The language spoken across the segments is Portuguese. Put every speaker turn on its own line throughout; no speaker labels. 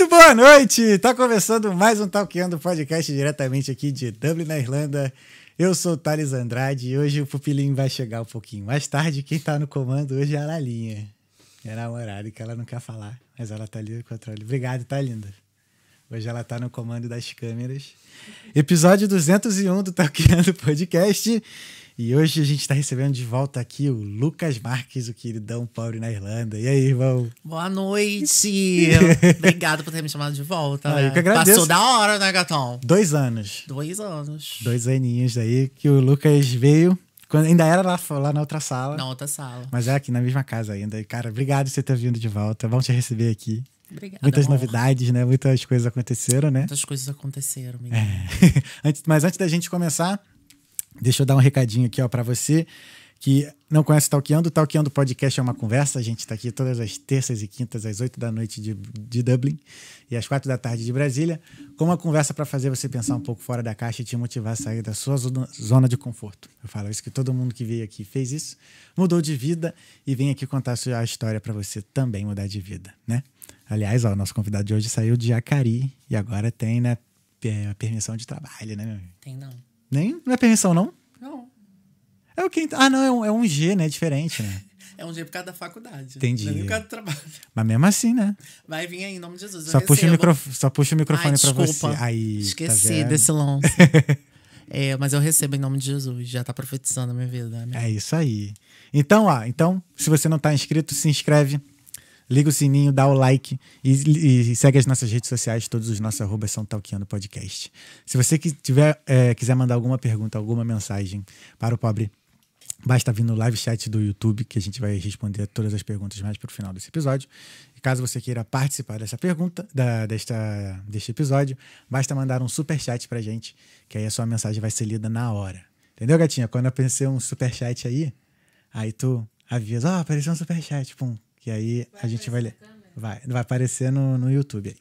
Muito boa noite! Tá começando mais um Talkando Podcast diretamente aqui de Dublin, na Irlanda. Eu sou o Thales Andrade e hoje o Pupilinho vai chegar um pouquinho mais tarde. Quem tá no comando hoje é a Lalinha. É namorada que ela não quer falar, mas ela tá ali no controle. Obrigado, tá linda. Hoje ela tá no comando das câmeras. Episódio 201 do Talkando Podcast. E hoje a gente está recebendo de volta aqui o Lucas Marques, o queridão pobre na Irlanda. E aí, irmão?
Boa noite! Obrigado por ter me chamado de volta.
Ah,
né?
eu que agradeço.
Passou da hora, né, gatão?
Dois anos.
Dois anos.
Dois aninhos aí que o Lucas veio. Quando ainda era lá, lá na outra sala.
Na outra sala.
Mas é aqui na mesma casa ainda. E, cara, obrigado por você ter vindo de volta. Vamos te receber aqui.
Obrigada.
Muitas
amor.
novidades, né? Muitas coisas aconteceram, né?
Muitas coisas aconteceram, menino.
É. Mas antes da gente começar, deixa eu dar um recadinho aqui ó para você que não conhece o Talkeando. O Talkeando Podcast é uma conversa. A gente está aqui todas as terças e quintas, às 8 da noite de, de Dublin e às 4 da tarde de Brasília, com uma conversa para fazer você pensar um pouco fora da caixa e te motivar a sair da sua zona, de conforto. Eu falo isso que todo mundo que veio aqui fez isso, mudou de vida e vem aqui contar a sua história para você também mudar de vida, né? Aliás, ó, o nosso convidado de hoje saiu de Jacari e agora tem né, permissão de trabalho, né?
Tem não.
Nem não é permissão, não?
Não.
É o que. Ah, não, é um, é um G, né? É diferente, né?
É um dia por causa da faculdade.
Entendi.
Não é nem por causa do trabalho.
Mas mesmo assim, né?
Vai vir aí, em nome de Jesus.
Só puxa, o microfone, só puxa o microfone
Ai,
pra você.
desculpa.
Aí,
Esqueci
tá
desse lance. é, mas eu recebo em nome de Jesus. Já tá profetizando a minha vida. Né?
É isso aí. Então, ó, então, se você não tá inscrito, se inscreve, liga o sininho, dá o like e, e segue as nossas redes sociais, todos os nossos arrobas são Talkeando Podcast. Se você que tiver, é, quiser mandar alguma pergunta, alguma mensagem para o pobre, basta vir no live chat do YouTube, que a gente vai responder todas as perguntas mais pro final desse episódio. E caso você queira participar dessa pergunta, da, desta, deste episódio, basta mandar um super chat pra gente, que aí a sua mensagem vai ser lida na hora. Entendeu, gatinha? Quando aparecer um super chat aí, aí tu avisa, ó, apareceu um super chat, pum. Que aí a gente vai ler. Vai, vai aparecer no, no YouTube aí.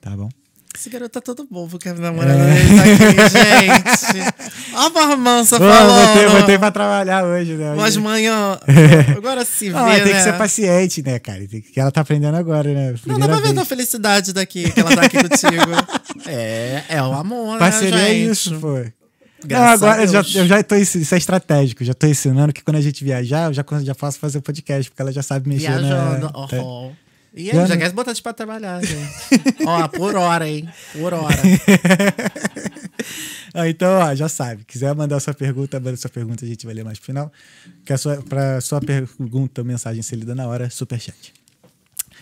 Tá bom?
Esse garoto tá todo bobo que a namorada dele tá aqui, gente. Ó a barmança falando.
botei, botei pra trabalhar hoje, né?
Mas manhã. Agora se vê,
Não, mas tem
né?
que ser paciente, né, cara? Tem que, que ela tá aprendendo agora, né?
Não, dá
Primeira
pra ver a felicidade daqui, que ela tá aqui contigo. É, é o amor,
Parceria
né,
é
gente?
isso, pô. Não, agora
a
eu já, eu já tô ensinando, isso é estratégico, já tô ensinando que quando a gente viajar, eu já, já posso fazer o podcast, porque ela já sabe mexer
Viajando.
na... tá.
ó. E
Já
aí, já
não-
quer botar de pra trabalhar, gente. ó, por hora, hein? Por hora.
Então, ó, já sabe. Quiser mandar sua pergunta, manda sua pergunta, a gente vai ler mais pro final. Que a sua, pra sua pergunta ou mensagem ser lida na hora, superchat.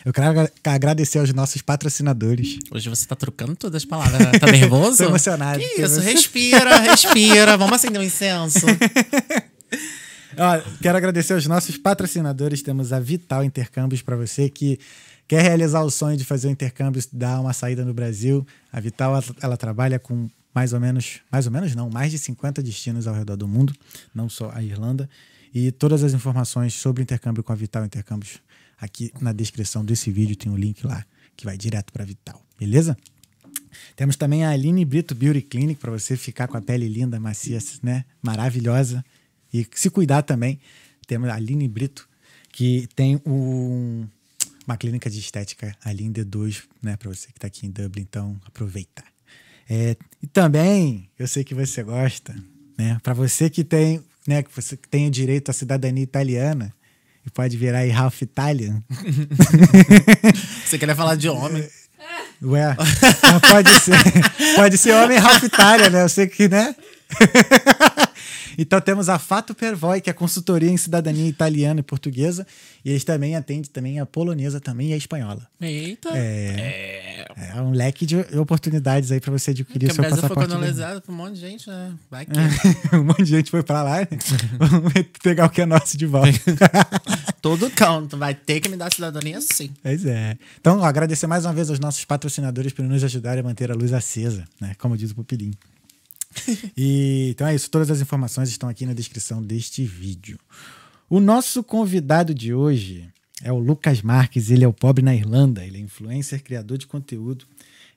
Eu quero agra- agradecer aos nossos patrocinadores.
Hoje você tá trocando todas as palavras, né? Tá nervoso?
Tô emocionado,
Que isso? Respira, respira. Vamos acender um incenso.
Ó, quero agradecer aos nossos patrocinadores. Temos a Vital Intercâmbios para você que quer realizar o sonho de fazer o intercâmbio, dar uma saída no Brasil. A Vital ela, ela trabalha com mais ou menos, mais ou menos não, mais de 50 destinos ao redor do mundo, não só a Irlanda. E todas as informações sobre o intercâmbio com a Vital Intercâmbios aqui na descrição desse vídeo tem um link lá que vai direto para Vital, beleza? Temos também a Aline Brito Beauty Clinic para você ficar com a pele linda, macia, né? Maravilhosa. E se cuidar também. Temos a Aline Brito, que tem um- uma clínica de estética ali em D2, né? Para você que está aqui em Dublin, então aproveita. É, e também, eu sei que você gosta, né? Para você que tem, né? Que você que tem o direito à cidadania italiana e pode virar aí Ralph Italian.
Você queria falar de homem.
Ué, não pode ser. Pode ser homem Ralph Itália, né? Eu sei que, né? então temos a Fato Pervoy, que é consultoria em cidadania italiana e portuguesa. E eles também atendem também a polonesa também e a espanhola.
Eita.
É, é um leque de oportunidades aí para você adquirir
Porque o
seu
Brasil foi
passaporte.
colonizado por um monte de gente, né? Vai que.
um monte de gente foi para lá. né? Vamos pegar o que é nosso de volta.
Todo canto. Vai ter que me dar cidadania sim.
Pois é. Então, ó, agradecer mais uma vez aos nossos patrocinadores por nos ajudarem a manter a luz acesa, né? Como diz o Pupilinho. e, então é isso. Todas as informações estão aqui na descrição deste vídeo. O nosso convidado de hoje é o Lucas Marques. Ele é o pobre na Irlanda. Ele é influencer, criador de conteúdo.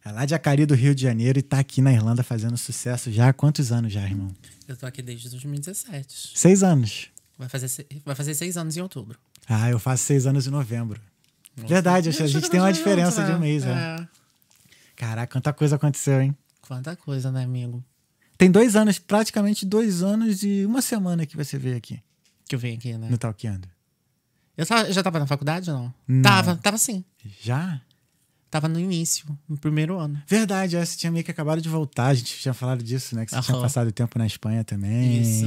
É lá de Acari do Rio de Janeiro e tá aqui na Irlanda fazendo sucesso já há quantos anos já, irmão?
Eu tô aqui desde 2017.
Seis anos.
Vai fazer, se- vai fazer seis anos em outubro.
Ah, eu faço seis anos em novembro. Verdade, a gente tem uma diferença de um mês, né?
é.
Caraca, quanta coisa aconteceu, hein?
Quanta coisa, né, amigo?
Tem dois anos, praticamente dois anos e uma semana que você veio aqui
Que eu venho aqui, né?
no Talkeando.
Eu já tava na faculdade ou não?
Não.
Tava, tava sim.
Já?
Tava no início, no primeiro ano.
Verdade, é, você tinha meio que acabado de voltar. A gente tinha falado disso, né? Que você tinha passado tempo na Espanha também.
Isso.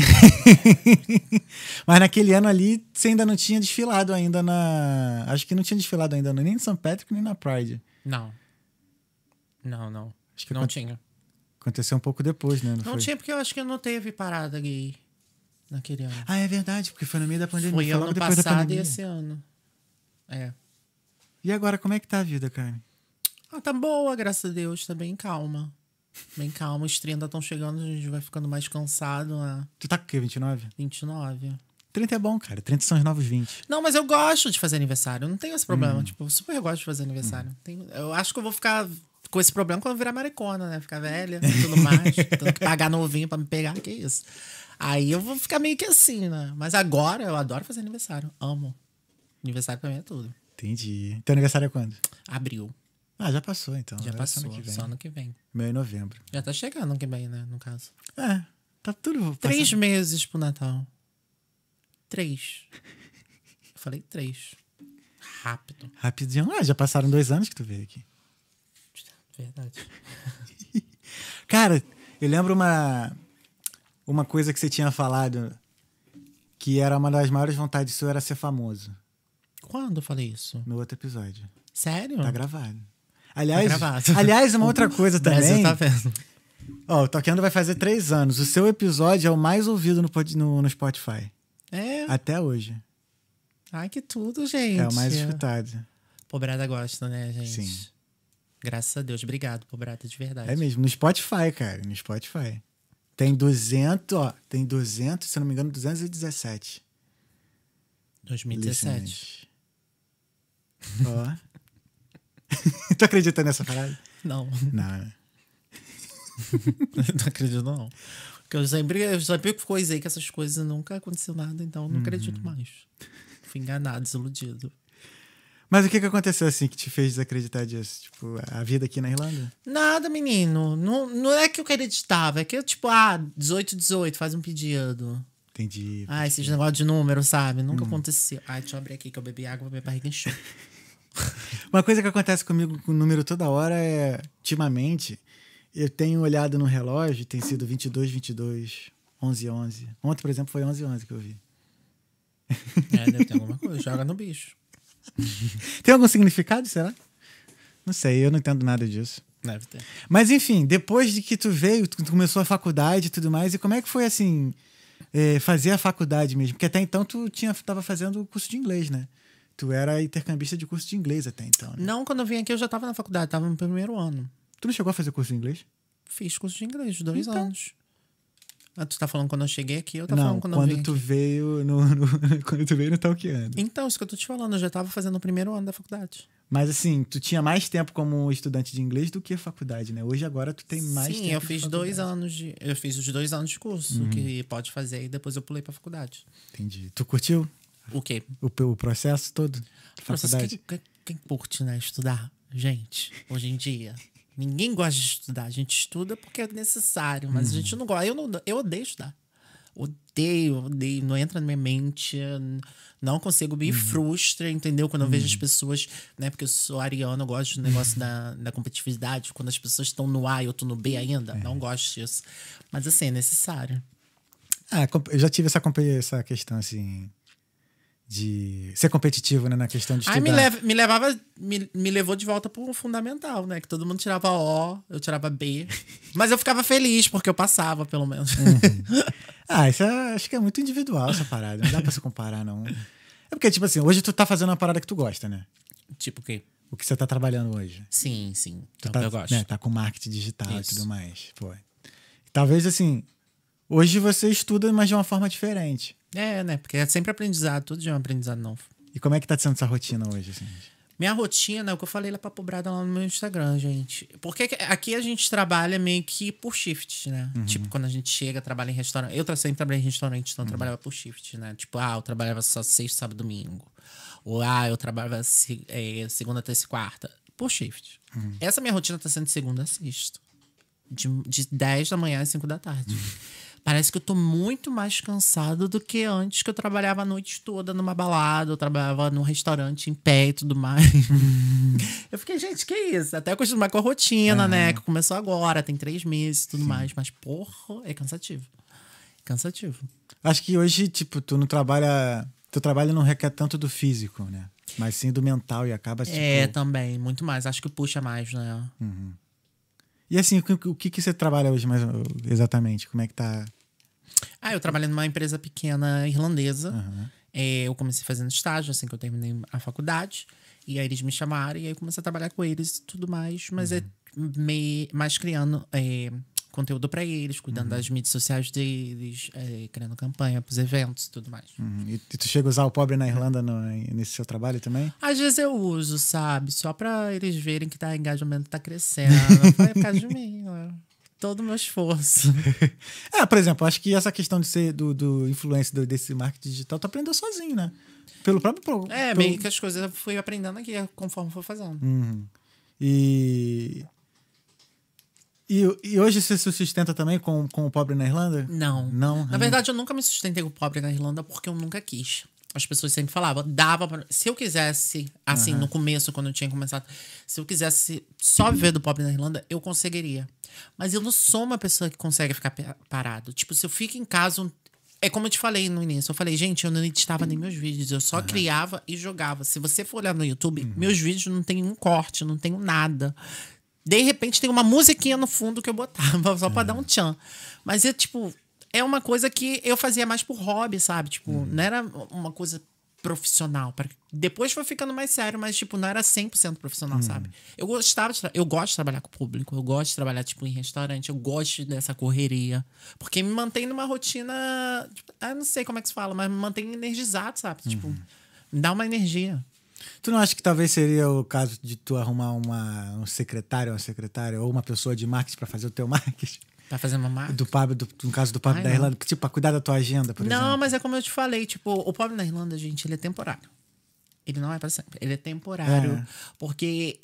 Mas naquele ano ali, você ainda não tinha desfilado ainda na. Acho que não tinha desfilado ainda nem em St. Patrick nem na Pride.
Não. Não, não.
Acho que
Não
aconte-
tinha.
aconteceu um pouco depois, né? Não,
Não tinha porque eu acho que não teve parada gay naquele ano.
Ah, é verdade, porque foi no meio da pandemia.
Foi
logo
ano passado e esse ano. É.
E agora, como é que tá a vida, cara?
Ah, tá boa, graças a Deus. Tá bem calma. Bem calma. Os 30 estão chegando, a gente vai ficando mais cansado. Né?
Tu tá com o quê? 29?
29.
30 é bom, cara. 30 são os novos 20.
Não, mas eu gosto de fazer aniversário. Não tenho esse problema.
Hum.
Tipo, eu super gosto de fazer aniversário. Tenho- eu acho que eu vou ficar com esse problema quando eu virar maricona, né? Ficar velha tudo mais. tendo que pagar novinho pra me pegar. Que isso. Aí eu vou ficar meio que assim, né? Mas agora eu adoro fazer aniversário. Amo. Aniversário pra mim é tudo.
Entendi. Teu aniversário é quando?
Abril.
Ah, já passou então.
Já
é só
passou.
Ano que vem.
Só ano que vem.
Meu em novembro.
Já tá chegando ano que vem, né? No caso.
É, tá tudo.
Três
passando.
meses pro Natal. Três. Eu falei três. Rápido.
Rapidinho. Ah, já passaram dois anos que tu veio aqui.
Verdade.
Cara, eu lembro uma, uma coisa que você tinha falado que era uma das maiores vontades sua era ser famoso
Quando eu falei isso?
no outro episódio.
Sério?
Tá gravado. Aliás,
Tá gravado.
aliás, uma outra coisa também.
tá vendo.
Ó, o Toqueando vai fazer três anos. O seu episódio é o mais ouvido no, no, no Spotify.
É.
Até hoje.
Ai, que tudo, gente.
É o mais escutado.
Pobrada gosta, né, gente?
Sim.
Graças a Deus. Obrigado, Pobrada, de verdade.
É mesmo. No Spotify, cara. No Spotify. Tem 200, ó. Tem 200, se não me engano, 217.
2017.
listeners. Ó. tu acredita nessa parada?
Não,
Não, né?
não acredito, não. Porque eu sempre, eu sempre coisei que essas coisas nunca aconteceu nada, então não
Uhum.
acredito mais. Fui enganado, desiludido.
Mas o que, que aconteceu assim que te fez desacreditar disso? Tipo, a vida aqui na Irlanda?
Nada, menino. Não, não é que eu acreditava, é que eu, tipo, ah, 18, 18, faz um pedido.
Entendi.
Ah, esses negócios de número, sabe?
Hum.
Nunca aconteceu. Ai, deixa eu abrir aqui que eu bebi água, minha barriga encheu.
Uma coisa que acontece comigo com o número toda hora é, ultimamente, eu tenho olhado no relógio, tem sido 22, 22, 11, 11. Ontem, por exemplo, foi 11, 11 que eu vi.
É, deve ter alguma coisa. Joga no bicho.
Tem algum significado, será? Não sei, eu não entendo nada disso.
Deve ter.
Mas enfim, depois de que tu veio, tu começou a faculdade e tudo mais, e como é que foi assim, é, fazer a faculdade mesmo? Porque até então tu tinha, tava fazendo curso de inglês, né? Tu era intercambista de curso de inglês até então, né?
Não, quando eu vim aqui eu já tava na faculdade, tava no primeiro ano.
Tu não chegou a fazer curso de inglês?
Fiz curso de inglês, dois
Então.
anos. Ah, tu tá falando quando eu cheguei aqui, eu tá
não,
falando quando, eu
quando
vim
tu
aqui.
veio no, no- quando tu veio no Talkeando.
Então, isso que eu tô te falando, eu já tava fazendo o primeiro ano da faculdade.
Mas assim, tu tinha mais tempo como estudante de inglês do que faculdade, né? Hoje agora tu tem mais
Sim,
tempo.
eu
de
fiz dois anos de. Eu fiz os dois anos de curso,
Uhum.
que pode fazer, e depois eu pulei pra faculdade.
Entendi. Tu curtiu
O quê?
o, o processo todo de
Processo-
faculdade?
Quem, quem, quem curte, né? Estudar. Gente, hoje em dia. Ninguém gosta de estudar. A gente estuda porque é necessário, mas a gente não gosta. Eu, não, eu odeio estudar. Odeio, odeio. Não entra na minha mente. Não consigo, me frustra, entendeu? Quando eu vejo as pessoas, né? Porque eu sou ariano, eu gosto do negócio da, da competitividade. Quando as pessoas estão no A e eu tô no B ainda. Não gosto disso. Mas assim, é necessário.
Ah, eu já tive essa, essa questão, assim, de ser competitivo, né, na questão de estudar.
Aí me, leva, me levava, me, me levou de volta pro fundamental, né? Que todo mundo tirava O, eu tirava B. Mas eu ficava feliz porque eu passava, pelo menos.
Ah, isso é- acho que é muito individual essa parada, não dá pra se comparar, não. É porque, tipo assim, hoje tu tá fazendo uma parada que tu gosta, né?
tipo o quê?
O que você tá trabalhando hoje.
Sim, sim.
Tu
é o
tá,
que eu gosto.
né, tá com marketing digital
Isso.
e tudo mais. Pô. Talvez, assim, hoje você estuda, mas de uma forma diferente.
É, né? Porque é sempre aprendizado, tudo de um aprendizado novo.
E como é que tá sendo essa rotina hoje, assim?
Minha rotina é o que eu falei lá pra pobrada lá no meu Instagram, gente. Porque que- aqui a gente trabalha meio que por shift, né? Tipo, quando a gente chega, trabalha em restaurante. Eu sempre trabalhei em restaurante, então eu trabalhava por shift, né? Tipo, ah, eu trabalhava só sexta, sábado, domingo. Ou, ah, eu trabalhava se- eh, segunda, terça e quarta. por shift. Essa minha rotina tá sendo de segunda a sexta. De, de 10 da manhã às 5 da tarde. Parece que eu tô muito mais cansado do que antes, que eu trabalhava a noite toda numa balada, eu trabalhava num restaurante em pé e tudo mais. eu fiquei, gente, que isso? Até acostumar com a rotina, né? Que começou agora, tem três meses e tudo mais. Mas, porra, é cansativo. Cansativo.
Acho que hoje, tipo, tu não trabalha. Teu trabalho não requer tanto do físico, né? Mas sim do mental e acaba, tipo.
É, também, muito mais. Acho que puxa mais, né?
E assim, o que, o que você trabalha hoje mais exatamente? Como é que tá?
Ah, eu trabalhei numa empresa pequena irlandesa. É, eu comecei fazendo estágio assim que eu terminei a faculdade. E aí eles me chamaram e aí eu comecei a trabalhar com eles e tudo mais. Mas é me, mais criando é, conteúdo pra eles, cuidando das mídias sociais deles, é, criando campanha pros eventos e tudo mais.
Uhum. E, tu chega a usar o pobre na Irlanda no- nesse seu trabalho também?
Às vezes eu uso, sabe? Só pra eles verem que tá, o engajamento tá crescendo. Foi por causa de mim, né? Todo o meu esforço.
É, por exemplo, acho que essa questão de ser do, do influência do- desse marketing digital, tu aprendeu sozinho, né? Pelo próprio. pro-
É,
pelo-
meio que as coisas eu fui aprendendo aqui conforme for fazendo.
Uhum. E. E, e hoje você se sustenta também com, com o pobre na Irlanda?
Não.
Não.
Na verdade, eu nunca me sustentei com pobre na Irlanda porque eu nunca quis. As pessoas sempre falavam, dava pra... Se eu quisesse, assim, no começo, quando eu tinha começado, se eu quisesse só viver do pobre na Irlanda, eu conseguiria. Mas eu não sou uma pessoa que consegue ficar parado. Tipo, se eu fico em casa. um- É como eu te falei no início. Eu falei, gente, eu não editava nem meus vídeos. Eu só criava e jogava. Se você for olhar no YouTube, meus vídeos não tem um corte, não tenho nada. De repente tem uma musiquinha no fundo que eu botava só pra dar um tchan. Mas é tipo, é uma coisa que eu fazia mais por hobby, sabe? Tipo, não era uma coisa profissional. Depois foi ficando mais sério, mas tipo, não era 100% profissional, sabe? Eu gostava de eu gosto de trabalhar com o público, eu gosto de trabalhar tipo em restaurante, eu gosto dessa correria, porque me mantém numa rotina, tipo, ah, não sei como é que se fala, mas me mantém energizado, sabe? Tipo, me dá uma energia.
Tu não acha que talvez seria o caso de tu arrumar uma, um secretário, uma secretária ou uma pessoa de marketing pra fazer o teu marketing?
Pra fazer uma marca.
Do pub, do, no caso do pub
Ai,
da
não.
Irlanda, tipo, pra cuidar da tua agenda, por
Não,
exemplo.
mas é como eu te falei, tipo, o pobre na Irlanda, gente, ele é temporário. Ele não é para sempre, ele é temporário.
É.
Porque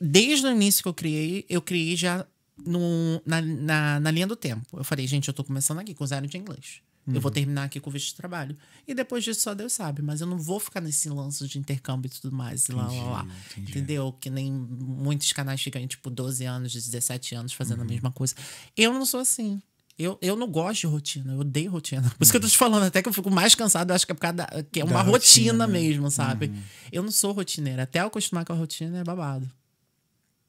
desde o início que eu criei, eu criei já no, na, na, na linha do tempo. Eu falei, gente, eu tô começando aqui com zero de inglês. Eu
Uhum.
vou terminar aqui com o visto de trabalho. E depois disso só Deus sabe. Mas eu não vou ficar nesse lance de intercâmbio e tudo mais. e lá, lá, lá.
entendi.
Entendeu? Que nem muitos canais ficam, tipo, 12 anos, 17 anos fazendo
Uhum.
a mesma coisa. Eu não sou assim. Eu, eu não gosto de rotina, eu odeio rotina. Por isso que eu tô te falando, até que eu fico mais cansado, eu acho que é por causa da, que é
Da
uma
rotina,
rotina,
né?
mesmo, sabe? Eu não sou rotineira. Até eu acostumar com a rotina é babado.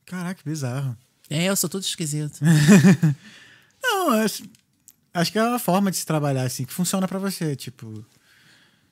Caraca, que bizarro.
É, eu sou tudo esquisito.
Não, eu acho, que é uma forma de se trabalhar assim, que funciona pra você, tipo.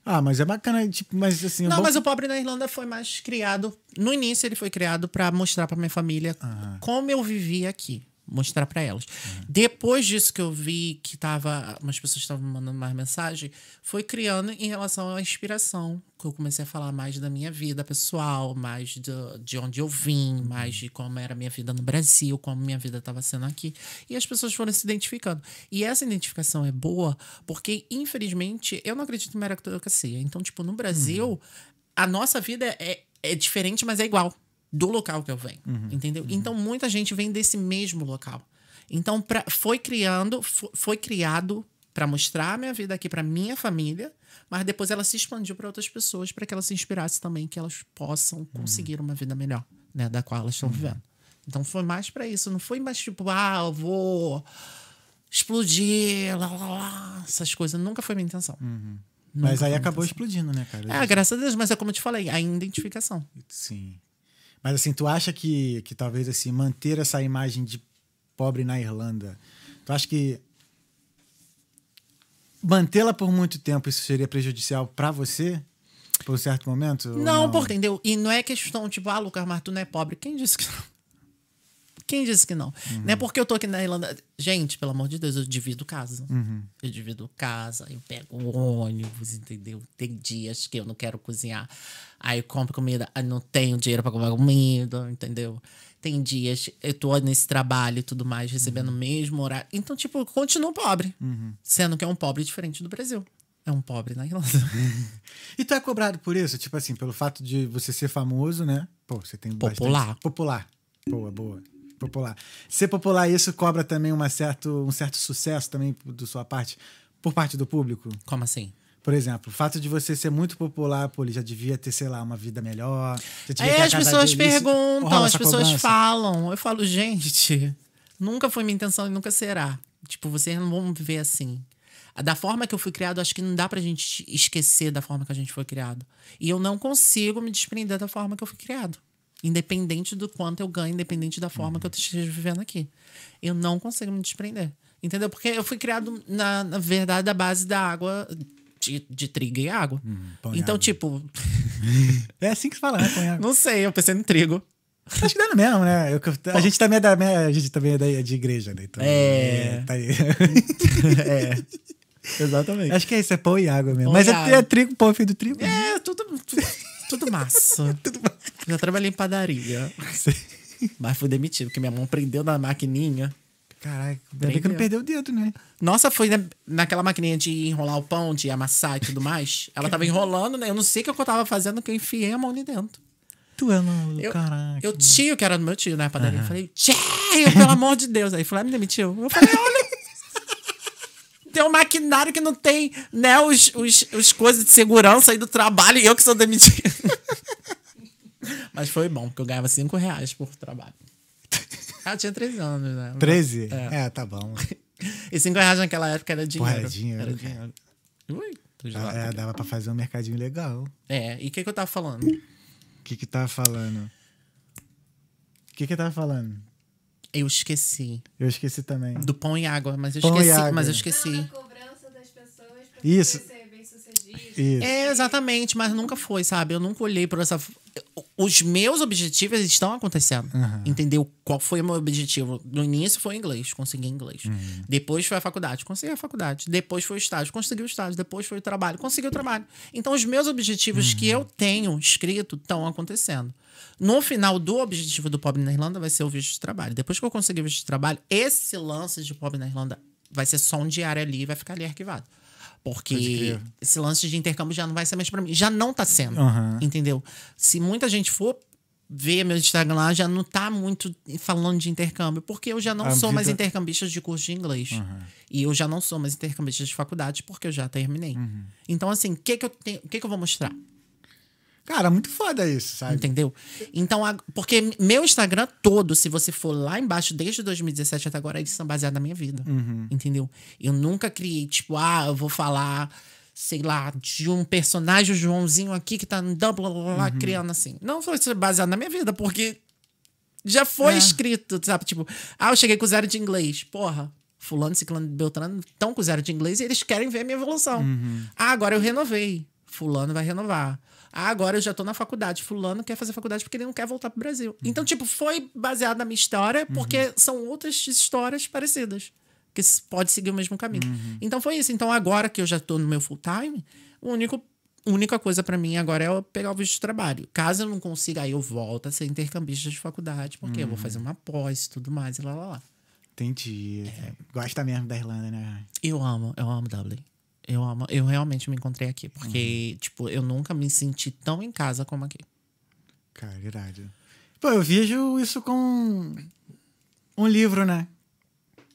Ah, mas é bacana, tipo, mas assim.
Não,
bom-
mas o Pobre na Irlanda foi mais criado. No início, ele foi criado pra mostrar pra minha família como eu vivia aqui. Mostrar pra elas. Depois disso que eu vi que tava. Umas pessoas estavam me mandando mais mensagem, foi criando em relação à inspiração. Que eu comecei a falar mais da minha vida pessoal, mais do, de onde eu vim, mais de como era a minha vida no Brasil, como minha vida estava sendo aqui. E as pessoas foram se identificando. E essa identificação é boa porque, infelizmente, eu não acredito em meritocracia. Então, tipo, no Brasil, a nossa vida é, é diferente, mas é igual do local que eu venho, entendeu? Então muita gente vem desse mesmo local. Então pra, foi criando, fo- foi criado para mostrar a minha vida aqui para minha família, mas depois ela se expandiu para outras pessoas para que elas se inspirassem também que elas possam conseguir uma vida melhor, né, da qual elas estão vivendo. Então foi mais para isso, não foi mais tipo, ah, eu vou explodir, lá, lá, lá, essas coisas, nunca foi minha intenção.
Mas
Nunca
aí
foi minha
acabou
intenção.
explodindo, né, cara?
É, graças a Deus, mas é como eu te falei, a identificação.
Sim. Mas assim, tu acha que, que talvez assim, manter essa imagem de pobre na Irlanda, tu acha que mantê-la por muito tempo isso seria prejudicial pra você? Por um certo momento?
Não, porque, entendeu? E não é questão, tipo, ah, Lucas, mas tu não é pobre. Quem disse que não? Quem disse que não? Não é porque eu tô aqui na Irlanda. Gente, pelo amor de Deus, eu divido casa. Eu divido casa, eu pego ônibus, entendeu? Tem dias que eu não quero cozinhar. Aí eu compro comida, aí não tenho dinheiro pra comprar comida, entendeu? Tem dias eu tô nesse trabalho e tudo mais, recebendo o mesmo horário. Então, tipo, eu continuo pobre. Sendo que é um pobre diferente do Brasil. É um pobre na Irlanda.
E tu é cobrado por isso? Tipo assim, pelo fato de você ser famoso, né? Pô, você tem
Popular.
Bastante... Popular. Boa, boa. Popular. Ser popular, isso cobra também uma certo, um certo sucesso também da sua parte, por parte do público?
Como assim?
Por exemplo, o fato de você ser muito popular, pô, ele já devia ter, sei lá, uma vida melhor.
Aí as pessoas
dele,
perguntam, as pessoas
cobrança?
falam. Eu falo, gente, nunca foi minha intenção e nunca será. Tipo, vocês não vão viver assim. Da forma que eu fui criado, acho que não dá pra gente esquecer da forma que a gente foi criado. E eu não consigo me desprender da forma que eu fui criado. Independente do quanto eu ganho, independente da forma que eu esteja vivendo aqui. Eu não consigo me desprender. Entendeu? Porque eu fui criado, na, na verdade, da base da água, de, de trigo e água.
e
então,
água.
tipo,
É assim que se fala, né? Põe água.
não sei, eu pensei no trigo.
Acho que dá no mesmo, né? Eu- a gente também é da a gente também é da, de igreja, né? Então,
É.
Tá aí.
É. Exatamente.
Acho que é isso, é pão e água mesmo.
Pão
Mas
e
é, é trigo, pão feito do trigo.
É, tudo, tudo, tudo massa. Já trabalhei em padaria. Mas fui demitido, porque minha mão prendeu na maquininha.
Caraca, ainda bem que não perdeu o dedo, né?
Nossa, foi na- naquela maquininha de enrolar o pão, de amassar e tudo mais. Ela tava enrolando, né? Eu não sei o que eu tava fazendo, que eu enfiei a mão ali dentro.
Tu é maluco,
Eu,
caraca.
eu tio, que era do meu tio, né? Padaria. Eu falei, tio, pelo amor de Deus. Aí falou, ah, me demitiu. Eu falei, olha. Tem um maquinário que não tem, né, os, os, os coisas de segurança aí do trabalho e eu que sou demitido. Mas foi bom, porque eu ganhava 5 reais por trabalho. Ah, eu tinha 13 anos, né?
13?
É.
É, tá bom.
E 5 reais naquela época era dinheiro.
Porra, é dinheiro,
Era dinheiro. Ui,
Ah, é, dava pra fazer um mercadinho legal.
É, e o que, que eu tava falando?
O que que tava falando? O que que tava falando?
Eu esqueci.
Eu esqueci também.
Do pão e água, mas eu
Pão
esqueci.
água.
Mas eu
Não,
esqueci.
da cobrança das pessoas pra
Isso.
você ser bem sucedido.
Isso.
É, exatamente, mas nunca foi, sabe? Eu nunca olhei por essa. Os meus objetivos estão acontecendo. Entendeu? Qual foi o meu objetivo? No início foi inglês, consegui inglês. Depois foi a faculdade, consegui a faculdade. Depois foi o estágio, consegui o estágio. Depois foi o trabalho, consegui o trabalho. Então, os meus objetivos que eu tenho escrito estão acontecendo. No final do objetivo do Pobre na Irlanda vai ser o visto de trabalho. Depois que eu conseguir o visto de trabalho, esse lance de Pobre na Irlanda vai ser só um diário ali e vai ficar ali arquivado. Porque esse lance de intercâmbio já não vai ser mais pra mim. Já não tá sendo.
Aham.
Entendeu? Se muita gente for ver meu Instagram lá, já não tá muito falando de intercâmbio. Porque eu já não
A
sou mais
vida-
intercambista de curso de inglês. E eu já não sou mais intercambista de faculdade porque eu já terminei. Então, assim, o que, que, eu tenho- o que, que eu vou mostrar?
Cara, muito foda isso, sabe?
Entendeu? Então, porque meu Instagram todo, se você for lá embaixo, desde 2017 até agora, eles são baseados na minha vida. Entendeu? Eu nunca criei, tipo, ah, eu vou falar, sei lá, de um personagem, o Joãozinho aqui, que tá blá, blá, blá, blá, criando assim. Não foi baseado na minha vida, porque já foi
É.
escrito, sabe? Tipo, ah, eu cheguei com zero de inglês. Porra, fulano, ciclano, beltrano estão com zero de inglês e eles querem ver a minha evolução. Ah, agora eu renovei. Fulano vai renovar. Ah, agora eu já tô na faculdade. Fulano quer fazer faculdade porque ele não quer voltar pro Brasil. Então, tipo, foi baseado na minha história porque são outras histórias parecidas. Que pode seguir o mesmo caminho. Então foi isso. Então, agora que eu já tô no meu full time, o único a única coisa pra mim agora é eu pegar o visto de trabalho. Caso eu não consiga, aí eu volto a ser intercambista de faculdade, porque eu vou fazer uma pós e tudo mais, e lá, lá, lá.
Entendi.
É.
Gosta mesmo da Irlanda, né?
Eu amo, eu amo Dublin. Eu amo, eu realmente me encontrei aqui, porque, tipo, eu nunca me senti tão em casa como aqui.
Cara, irado. Pô, eu vejo isso com um livro, né?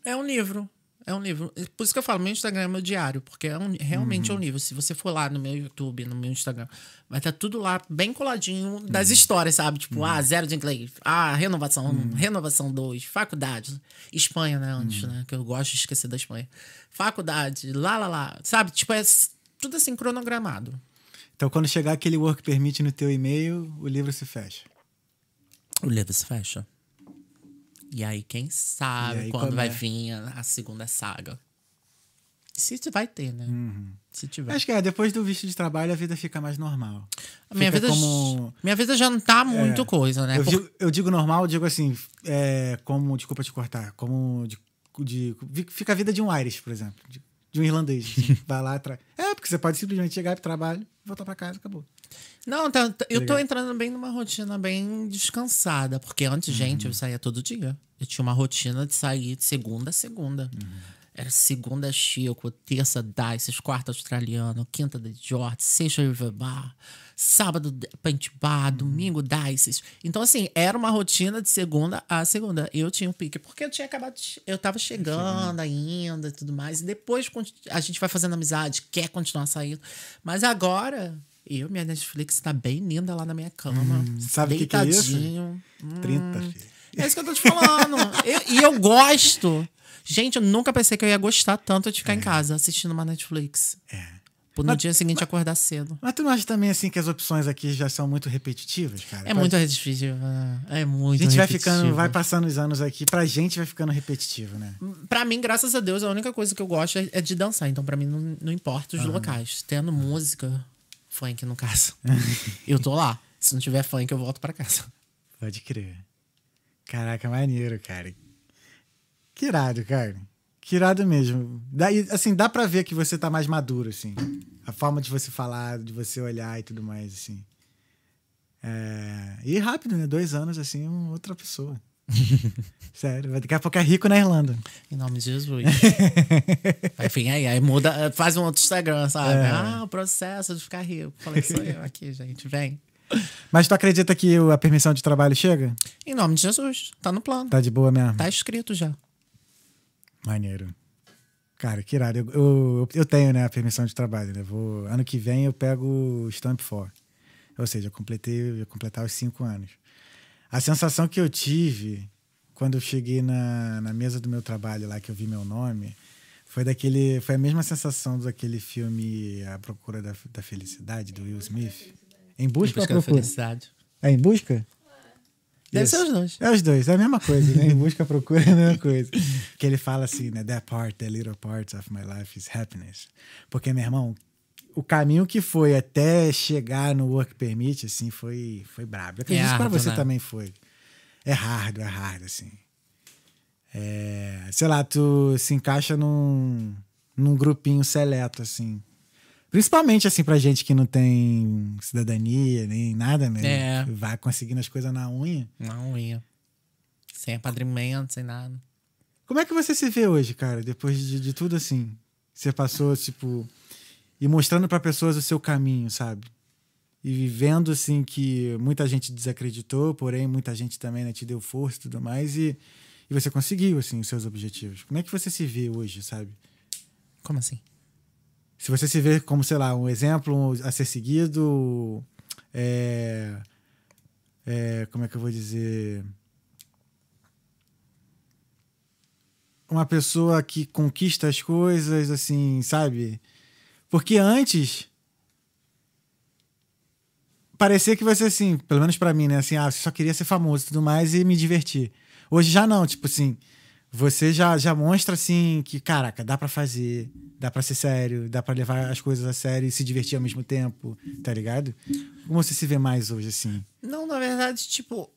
É um livro. É um livro. Por isso que eu falo, meu Instagram é meu diário, porque é um, realmente é um livro. Se você for lá no meu YouTube, no meu Instagram, vai estar tudo lá bem coladinho das histórias, sabe? Tipo, ah, zero de inglês. Ah, renovação 1, renovação 2, faculdade. Espanha, né? Antes, né? Que eu gosto de esquecer da Espanha. Faculdade, lá, lá, lá. Sabe? Tipo, é tudo assim cronogramado.
Então, quando chegar aquele work permit no teu e-mail, o livro se fecha.
O livro se fecha. E aí, quem sabe
aí,
quando
quando
vai
é?
vir a, a segunda saga? Se vai ter, né? Se tiver.
Acho que é, depois do visto de trabalho, a vida fica mais normal.
A minha
Fica
vida,
como...
minha vida já não tá muito
É.
coisa, né?
Eu
Por-
digo, eu digo normal, eu digo assim, é, como, desculpa te cortar, como de, de- fica a vida de um Irish, por exemplo, de, de um irlandês. assim, vai lá atrás. É, porque você pode simplesmente chegar pro trabalho, voltar pra casa, acabou.
Não, tá- tá- eu tô
ligado?
entrando bem numa rotina bem descansada. Porque
Uhum.
antes, gente, eu saía todo dia. Eu tinha uma rotina de sair de segunda a segunda.
Uhum.
Era segunda Chico, terça Dice, quarta australiano, quinta The George, sexta River Bar, sábado Paint Bar, domingo Dices. Então, assim, era uma rotina de segunda a segunda. Eu tinha um pique, porque eu tinha acabado. de- Eu tava chegando ainda e tudo mais. E depois a gente vai fazendo amizade, quer continuar saindo. Mas agora. Eu, minha Netflix tá bem linda lá na minha cama.
sabe o que que é isso?
deitadinho.
30, filho.
É isso que eu tô te falando. Eu- e eu gosto. Gente, eu nunca pensei que eu ia gostar tanto de ficar em casa assistindo uma Netflix.
É.
Por no dia seguinte acordar cedo.
Mas tu não acha também assim que as opções aqui já são muito repetitivas, cara?
É muito repetitivo. É muito
A gente vai ficando, vai passando os anos aqui, pra gente vai ficando repetitivo, né?
Pra mim, graças a Deus, a única coisa que eu gosto é, é de dançar. Então, pra mim, não, não importa os locais. Tendo música, funk no caso. eu tô lá. Se não tiver funk, eu volto pra casa.
Pode crer. Caraca, maneiro, cara. Que irado, cara. Que irado mesmo. Daí, assim, dá pra ver que você tá mais maduro, assim. A forma de você falar, de você olhar e tudo mais, assim. É... E rápido, né? Dois anos, assim, outra pessoa. Sério, daqui a pouco é rico na Irlanda.
Em nome de Jesus. aí, enfim, aí, aí muda, faz um outro Instagram, sabe?
É.
Ah, o processo de ficar rico. Falei, sou eu aqui, gente. Vem.
Mas tu acredita que a permissão de trabalho chega?
Em nome de Jesus. Tá no plano.
Tá de boa mesmo?
Tá escrito já.
Maneiro. Cara, que irado. Eu, eu, eu tenho, né, a permissão de trabalho, né? Vou, ano que vem eu pego o Stamp 4. Ou seja, eu completei, eu completar os cinco anos. A sensação que eu tive quando eu cheguei na, na mesa do meu trabalho lá, que eu vi meu nome, foi daquele. Foi a mesma sensação daquele filme A Procura da, da Felicidade, do Will Smith. Em busca,
Busca
ou à
da
procura?
felicidade.
É em busca?
Deve
Isso.
ser os dois.
É os dois, é a mesma coisa, né? Em busca, procura é a mesma coisa. Que ele fala assim, né? That part, the little parts of my life is happiness. Porque, meu irmão, o caminho que foi até chegar no work permit, assim, foi, foi brabo. Eu acredito que pra você
né?
também foi. É hard, é hard, assim. É, sei lá, tu se encaixa num, num grupinho seleto, assim. Principalmente, assim, pra gente que não tem cidadania, nem nada, né?
É.
Vai conseguindo as coisas na unha.
Não ia. Sem apadrinhamento, sem nada.
Como é que você se vê hoje, cara? Depois de, de tudo assim, você passou tipo e mostrando para pessoas o seu caminho, sabe? E vivendo assim que muita gente desacreditou, porém muita gente também né, te deu força e tudo mais e, e você conseguiu assim os seus objetivos. Como é que você se vê hoje, sabe?
Como assim?
Se você se vê como, sei lá, um exemplo a ser seguido, é, é, como é que eu vou dizer? Uma pessoa que conquista as coisas, assim, sabe? Porque antes parecia que você, assim, pelo menos pra mim, né? Assim, ah, só queria ser famoso e tudo mais e me divertir. Hoje já não, tipo assim, você já, já mostra, assim, que, caraca, dá pra fazer, dá pra ser sério, dá pra levar as coisas a sério e se divertir ao mesmo tempo, tá ligado? Como você se vê mais hoje, assim?
Não, na verdade, tipo,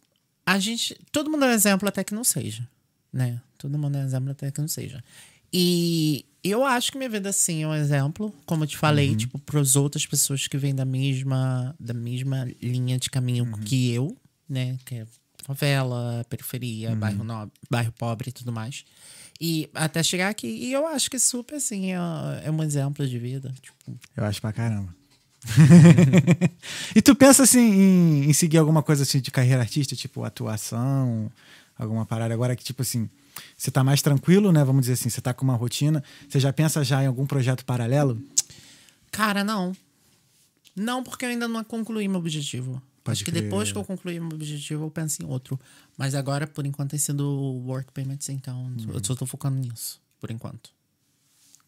a gente. Todo mundo é um exemplo até que não seja. Né? Todo mundo é um exemplo até que não seja. E eu acho que minha vida, sim, é um exemplo, como eu te falei, tipo, para as outras pessoas que vêm da mesma, da mesma linha de caminho que eu, né? Que é favela, periferia, bairro, nobre, bairro pobre e tudo mais. E até chegar aqui. E eu acho que super, assim, é, é um exemplo de vida. Tipo,
Eu acho pra caramba. e tu pensa assim em, em seguir alguma coisa assim de carreira artística, tipo atuação, alguma parada agora que tipo assim, você tá mais tranquilo, né? Vamos dizer assim, você tá com uma rotina, você já pensa já em algum projeto paralelo?
Cara, não. Não, porque eu ainda não concluí meu objetivo.
Pode
Acho que
crer.
depois que eu concluir meu objetivo, eu penso em outro. Mas agora, por enquanto, tem sido o work payments, então
Uhum.
eu só tô focando nisso, por enquanto.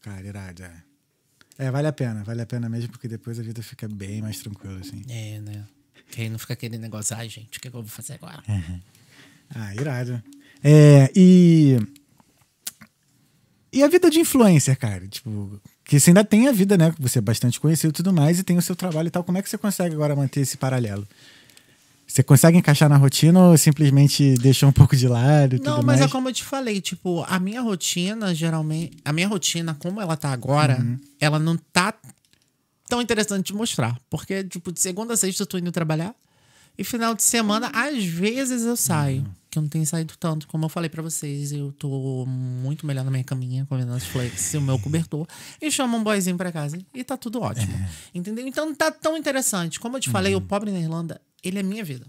Cara, irado, é. É, vale a pena, vale a pena mesmo, porque depois a vida fica bem mais tranquila, assim.
É, né? Que aí não fica aquele negócio, ai, gente, o que, que eu vou fazer agora?
Ah, irado. É, e. E a vida de influencer, cara? Tipo, que você ainda tem a vida, né? Você é bastante conhecido e tudo mais, e tem o seu trabalho e tal. Como é que você consegue agora manter esse paralelo? Você consegue encaixar na rotina ou simplesmente deixa um pouco de lado e
Não, mas
mais?
é como eu te falei, tipo, a minha rotina, geralmente. A minha rotina, como ela tá agora,
Uhum.
ela não tá tão interessante de mostrar. Porque, tipo, de segunda a sexta eu tô indo trabalhar. E final de semana, às vezes eu saio.
Uhum.
Porque eu não tenho saído tanto. Como eu falei pra vocês, eu tô muito melhor na minha caminha, comendo as flex e o meu cobertor. E chamo um boyzinho pra casa e tá tudo ótimo.
É.
Entendeu? Então tá tão interessante. Como eu te falei, o pobre na Irlanda, ele é minha vida.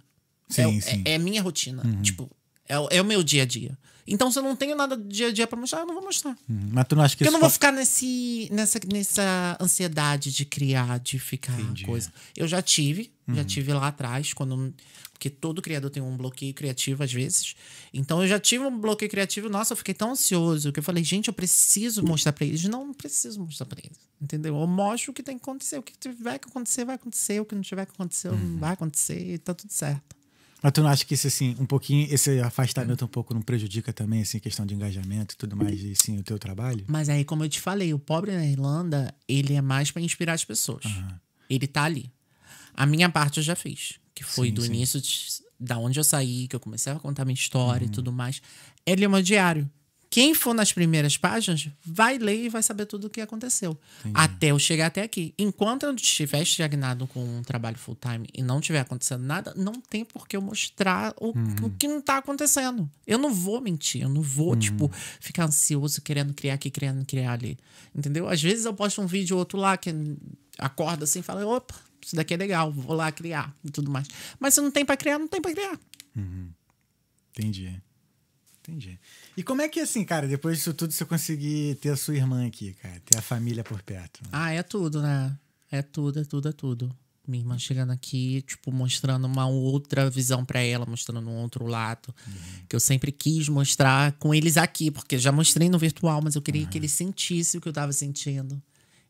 Sim,
é,
sim.
É, é minha rotina. Tipo, é, o- é o meu dia a dia. Então, se eu não tenho nada do dia a dia pra mostrar, eu não vou mostrar.
Hum, Mas tu não acha que
Porque eu não vou
fa-
ficar nesse, nessa, nessa ansiedade de criar, de ficar coisa. Eu já tive, já tive lá atrás, quando. Porque todo criador tem um bloqueio criativo às vezes. Então eu já tive um bloqueio criativo. Nossa, eu fiquei tão ansioso que eu falei, gente, eu preciso mostrar pra eles. Não, não preciso mostrar pra eles. Entendeu? Eu mostro o que tem que acontecer. O que tiver que acontecer, vai acontecer. O que não tiver que acontecer, não vai acontecer. E tá tudo certo.
Mas tu não acha que isso, assim, um pouquinho, esse afastamento um pouco não prejudica também, assim, questão de engajamento e tudo mais, e sim, o teu trabalho?
Mas aí, como eu te falei, o pobre na Irlanda, ele é mais pra inspirar as pessoas. Ele tá ali. A minha parte eu já fiz, que foi
Sim,
do
sim.
início de, da onde eu saí, que eu comecei a contar minha história e tudo mais. Ele é meu diário. Quem for nas primeiras páginas vai ler e vai saber tudo o que aconteceu. Até eu chegar até aqui. Enquanto eu estiver estagnado com um trabalho full time e não tiver acontecendo nada, não tem por que eu mostrar o, o que não tá acontecendo. Eu não vou mentir, eu não vou, tipo, ficar ansioso querendo criar aqui, querendo criar ali. Entendeu? Às vezes eu posto um vídeo ou outro lá que acorda assim e fala: opa, isso daqui é legal, vou lá criar e tudo mais. Mas se não tem pra criar, não tem pra criar.
Entendi. Entendi. E como é que, assim, cara, depois disso tudo você conseguir ter a sua irmã aqui, cara, ter a família por perto?
Ah, é tudo, né? É tudo, é tudo, é tudo. Minha irmã chegando aqui, tipo, mostrando uma outra visão pra ela, mostrando um outro lado. Que eu sempre quis mostrar com eles aqui, porque já mostrei no virtual, mas eu queria que eles sentissem o que eu tava sentindo.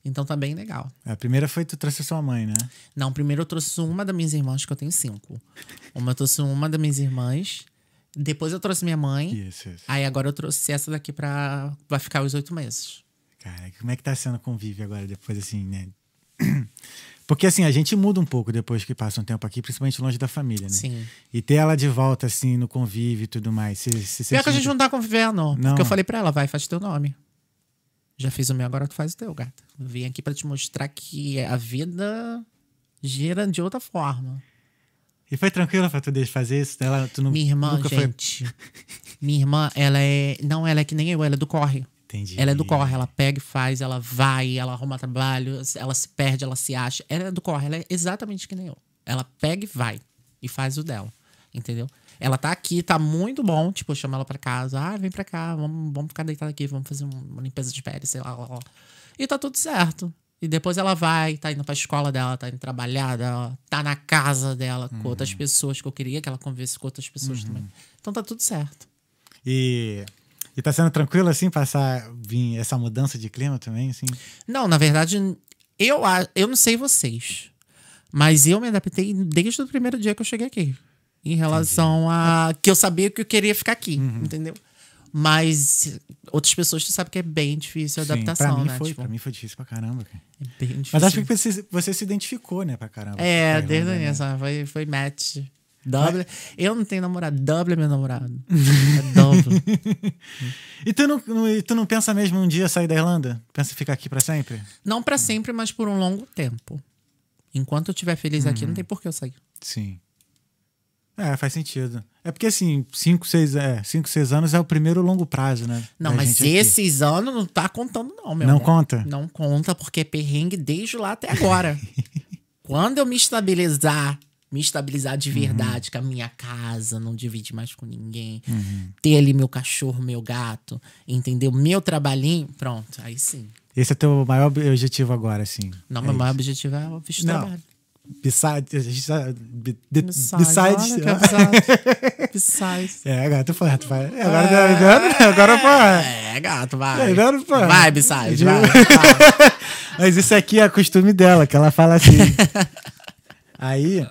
Então tá bem legal.
A primeira foi tu trouxe a sua mãe, né?
Não, primeiro eu trouxe uma das minhas irmãs, que eu tenho cinco. Uma eu trouxe uma das minhas irmãs. Depois eu trouxe minha mãe.
Isso, isso.
Aí agora eu trouxe essa daqui pra. Vai ficar os oito meses.
Cara, como é que tá sendo o convívio agora, depois, assim, né? Porque, assim, a gente muda um pouco depois que passa um tempo aqui, principalmente longe da família, né?
Sim.
E ter ela de volta, assim, no convívio e tudo mais. Você, você
Pior
sente
que a gente não tá convivendo.
Não.
Porque eu falei pra ela, vai, faz teu nome. Já fiz o meu, agora tu faz o teu, gata. Eu Vim aqui pra te mostrar que a vida gira de outra forma.
E foi tranquilo pra tu deixar fazer isso? Ela, tu não,
Minha irmã,
nunca foi...
gente. Minha irmã, ela é. Não, ela é que nem eu, ela é do corre.
Entendi.
Ela é do corre, ela pega e faz, ela vai, ela arruma trabalho, ela se perde, ela se acha. Ela é do corre, ela é exatamente que nem eu. Ela pega e vai e faz o dela, entendeu? Ela tá aqui, tá muito bom, tipo, eu chamo ela pra casa, ah, vem pra cá, vamos, vamos ficar deitada aqui, vamos fazer um, uma limpeza de pele, sei lá, lá, lá. E tá tudo certo. E depois ela vai, tá indo pra escola dela, tá indo trabalhar, ela tá na casa dela com outras pessoas que eu queria que ela convivesse com outras pessoas também. Então tá tudo certo.
E, e tá sendo tranquilo, assim, passar, vir essa mudança de clima também, assim?
Não, na verdade, eu, eu não sei vocês. Mas eu me adaptei desde o primeiro dia que eu cheguei aqui. Em relação a. Que eu sabia que eu queria ficar aqui,
Uhum.
entendeu? Mas outras pessoas, tu sabe que é bem difícil a
Sim,
adaptação,
pra mim
né?
foi,
Tipo,
pra mim foi difícil pra caramba, cara.
é bem difícil.
Mas acho que você, você se identificou, né, pra caramba.
É,
com a
desde
né?
foi, foi match. W. Eu não tenho namorado. W é meu namorado. É W.
E tu não, não- tu não pensa mesmo um dia sair da Irlanda? Pensa em ficar aqui pra sempre?
não pra sempre, mas por um longo tempo. Enquanto eu estiver feliz aqui,
Uhum.
não tem por que eu sair.
Sim. É, faz sentido. É porque assim, 5, 6 é, cinco, seis anos é o primeiro longo prazo, né?
Não, mas
gente aqui.
esses anos não tá contando, não, meu
Não
amor.
conta?
Não conta, porque é perrengue desde lá até agora. Quando eu me estabilizar, me estabilizar de verdade com a minha casa, não dividir mais com ninguém, ter ali meu cachorro, meu gato, entendeu? Meu trabalhinho, pronto, aí sim.
Esse é teu maior objetivo agora, assim.
Não,
é
meu maior
isso.
objetivo é o visto trabalho.
Besides, a gente tá, be- de-
Besides, que besides.
É, agora tu foi, tu vai. é, Agora, agora, agora, pô.
É, gato, vai.
É, agora, pô.
Vai, Besides,
De-
vai. vai.
Mas isso aqui é costume dela, que ela fala assim. Aí.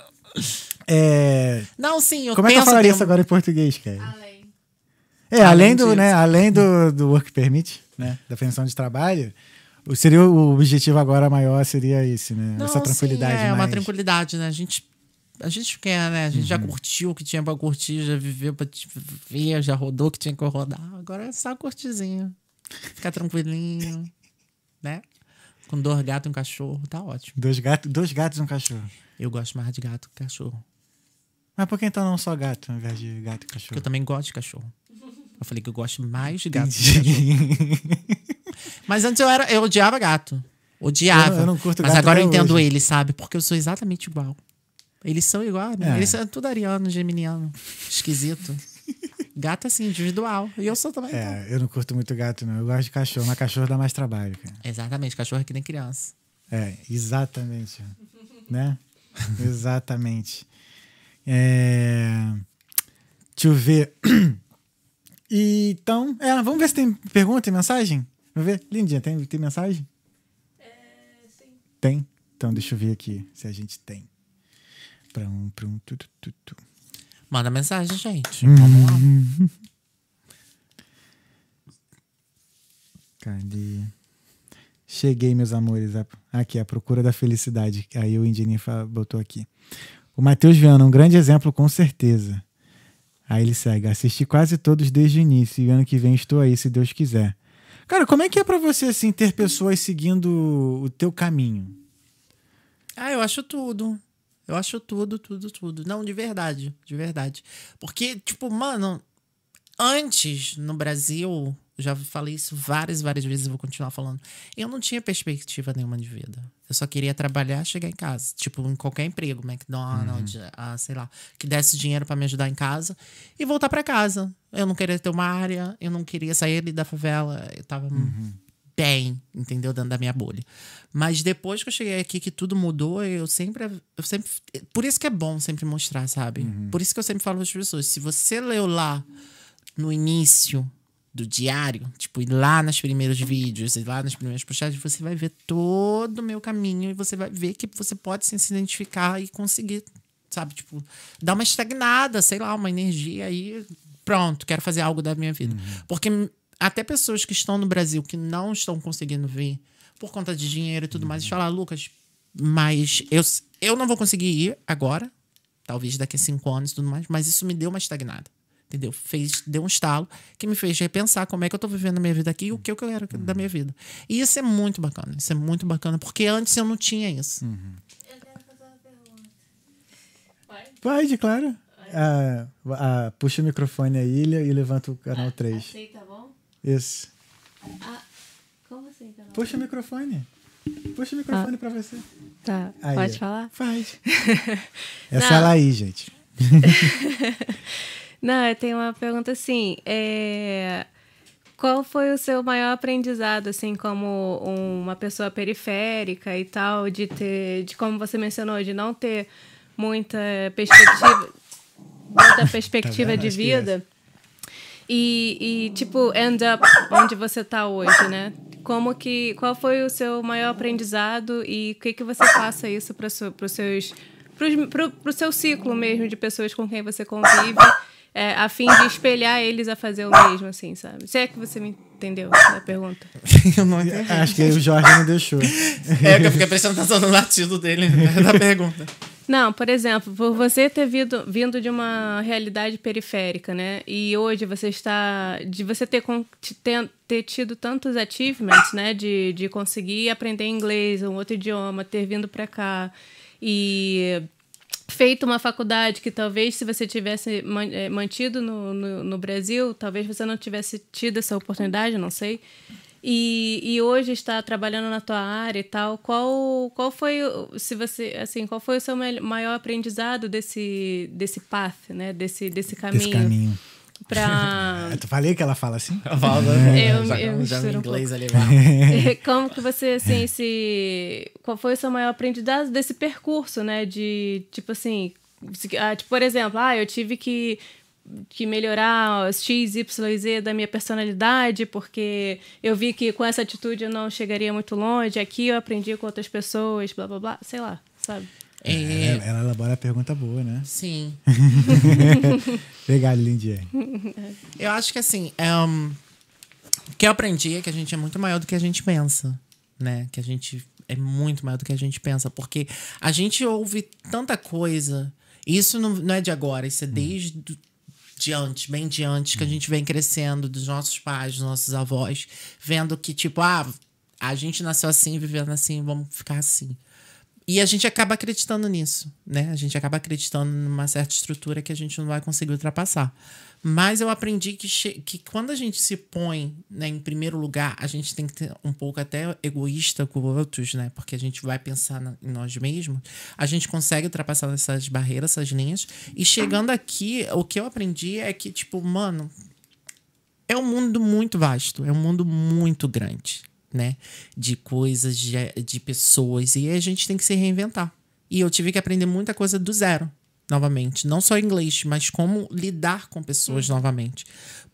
É,
Não, sim, eu
como é que eu falaria isso agora em português, cara?
Além.
É, além,
Além
do,
disso.
né, além do, do work permit, né, da pensão de trabalho, seria o objetivo agora maior seria esse, né?
Não,
Essa tranquilidade
sim, é uma
mais-
tranquilidade, né? A gente, a gente quer, né? A gente
Uhum.
já curtiu o que tinha pra curtir, já viveu pra te viver, já rodou o que tinha que rodar. Agora é só curtizinho. Ficar tranquilinho, né? Com dois gatos e um cachorro, tá ótimo.
Dois gatos, dois gatos e um cachorro.
Eu gosto mais de gato que cachorro.
Mas por que então não só gato, ao invés de gato e
Porque
cachorro?
eu também gosto de cachorro. Eu falei que eu gosto mais de gato. que cachorro. Mas antes eu, era, eu odiava gato. Odiava.
Eu eu não curto
Mas
gato
agora eu entendo
hoje.
eles, sabe? Porque eu sou exatamente igual. Eles são iguais, né?
É.
Eles são tudo ariano, geminiano. Esquisito. gato assim, individual. E eu sou também. então.
É, eu não curto muito gato, não. Eu gosto de cachorro, mas cachorro dá mais trabalho, cara.
Exatamente, cachorro é que nem criança.
É, exatamente. né? Exatamente. É... Deixa eu ver. Então, é, vamos ver se tem pergunta e mensagem? Vamos ver. Lindinha, tem, tem mensagem?
É, sim.
Tem? Então, deixa eu ver aqui se a gente tem. Prum, prum, tu, tu, tu, tu.
Manda mensagem, gente.
Hum.
Vamos lá.
Cadê? Cheguei, meus amores. Aqui, a procura da felicidade. Aí o Indini fa- botou aqui. O Matheus Viana, um grande exemplo, com certeza. Aí ele segue. Assisti quase todos desde o início. E ano que vem estou aí, se Deus quiser. Cara, como é que é pra você, assim, ter pessoas seguindo o teu caminho?
Ah, eu acho tudo. Eu acho tudo, tudo, tudo. Não, de verdade, de verdade. Porque, tipo, mano, antes no Brasil, já falei isso várias, várias vezes e vou continuar falando. Eu não tinha perspectiva nenhuma de vida. Eu só queria trabalhar, chegar em casa. Tipo, em qualquer emprego, McDonald's, ah, sei lá, que desse dinheiro pra me ajudar em casa e voltar pra casa. Eu não queria ter uma área, eu não queria sair ali da favela. Eu tava bem, entendeu? Dentro da minha bolha. Mas depois que eu cheguei aqui, que tudo mudou, eu sempre. Eu sempre por isso que é bom sempre mostrar, sabe? Por isso que eu sempre falo para as pessoas: se você leu lá no início do diário, tipo, ir lá nos primeiros vídeos, ir lá nas primeiras postagens, você vai ver todo o meu caminho e você vai ver que você pode sim, se identificar e conseguir, sabe? Tipo, dar uma estagnada, sei lá, uma energia aí. Pronto, quero fazer algo da minha vida. Porque até pessoas que estão no Brasil que não estão conseguindo vir por conta de dinheiro e tudo mais, eles falam, "Ah, Lucas, mas eu, eu não vou conseguir ir agora, talvez daqui a cinco anos e tudo mais, mas isso me deu uma estagnada. Entendeu? Fez, deu um estalo que me fez repensar como é que eu tô vivendo a minha vida aqui e o que eu quero da minha vida. E isso é muito bacana. Isso é muito bacana, porque antes eu não tinha isso.
Eu quero fazer uma pergunta. Pode?
Pode, claro. Ah, ah, puxa o microfone aí e e levanta o canal 3.
Assim tá bom?
Isso.
Ah, como assim tá bom?
Puxa o microfone. Puxa o microfone pra você.
Tá,
Aí,
pode falar?
Faz. Essa
Não.
é a Laís, gente.
Não, eu tenho uma pergunta assim. é, Qual foi o seu maior aprendizado, assim, como uma pessoa periférica e tal, de ter, de como você mencionou, de não ter muita perspectiva, muita perspectiva
vendo?
de
é
vida e, e, tipo, end up onde você tá hoje, né? Como que, qual foi o seu maior aprendizado e o que que você passa isso para os seus pros, pro, pro seu ciclo mesmo de pessoas com quem você convive, é, a fim de espelhar eles a fazer o mesmo, assim, sabe? Se é que você me entendeu a pergunta.
eu não entendi.
Acho que o Jorge não deixou.
É que eu fiquei prestando atenção no latido dele, da pergunta.
Não, por exemplo, por você ter vindo, vindo de uma realidade periférica, né? E hoje você está. De você ter, ter, ter tido tantos achievements, né? De, de conseguir aprender inglês, um outro idioma, ter vindo para cá e feito uma faculdade que talvez se você tivesse eh, mantido no, no, no Brasil, talvez você não tivesse tido essa oportunidade, não sei. E, e hoje está trabalhando na tua área e tal. Qual, qual foi, o- se você, assim, qual foi o seu maior aprendizado desse, desse path, né? Desse, desse caminho.
Esse caminho.
Pra...
Eu falei que ela fala assim?
Eu falo,
Eu-
já,
eu
já
misturo um
inglês ali.
Como que você, assim, se... Qual foi o seu maior aprendizado desse percurso, né? De, tipo assim... ah, tipo, por exemplo, ah, eu tive que, que melhorar os X, Y e Z da minha personalidade porque eu vi que com essa atitude eu não chegaria muito longe. Aqui eu aprendi com outras pessoas, blá, blá, blá. Sei lá, sabe?
É,
Ela, ela elabora a pergunta boa, né?
sim.
Obrigado, Lindy.
Eu acho que assim, é, um, o que eu aprendi é que a gente é muito maior do que a gente pensa, né? Que a gente é muito maior do que a gente pensa, porque a gente ouve tanta coisa. E isso não, não é de agora, isso é desde do- de antes, bem de antes, que a gente vem crescendo, dos nossos pais, dos nossos avós, vendo que, tipo, ah, a gente nasceu assim, vivendo assim, vamos ficar assim. E a gente acaba acreditando nisso, né? A gente acaba acreditando numa certa estrutura que a gente não vai conseguir ultrapassar. Mas eu aprendi que, que quando a gente se põe né, em primeiro lugar, a gente tem que ter um pouco até egoísta com outros, né? Porque a gente vai pensar na- em nós mesmos. A gente consegue ultrapassar essas barreiras, essas linhas. E chegando aqui, o que eu aprendi é que, tipo, mano, é um mundo muito vasto, é um mundo muito grande, né? De coisas, de, de pessoas, e a gente tem que se reinventar. E eu tive que aprender muita coisa do zero, novamente. Não só inglês, mas como lidar com pessoas novamente.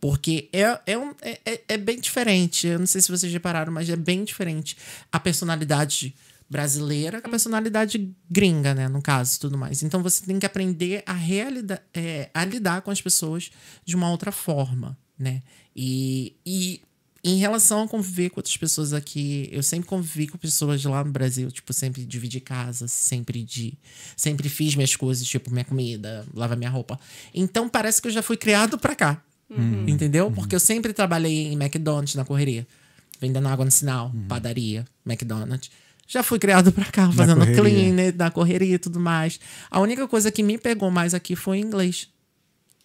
Porque é, é, um, é, é- é bem diferente. Eu não sei se vocês repararam, mas é bem diferente a personalidade brasileira com a personalidade gringa, né? No caso, tudo mais. Então você tem que aprender a, realida é, a lidar com as pessoas de uma outra forma, né? E, e em relação a conviver com outras pessoas aqui, eu sempre convivi com pessoas lá no Brasil, tipo, sempre dividi casa, sempre de sempre fiz minhas coisas, tipo, minha comida, lavar minha roupa. Então parece que eu já fui criado pra cá. Entendeu? Porque eu sempre trabalhei em McDonald's na correria, vendendo água no sinal, padaria, McDonald's. Já fui criado pra cá, fazendo cleaner, na correria e tudo mais. A única coisa que me pegou mais aqui foi o inglês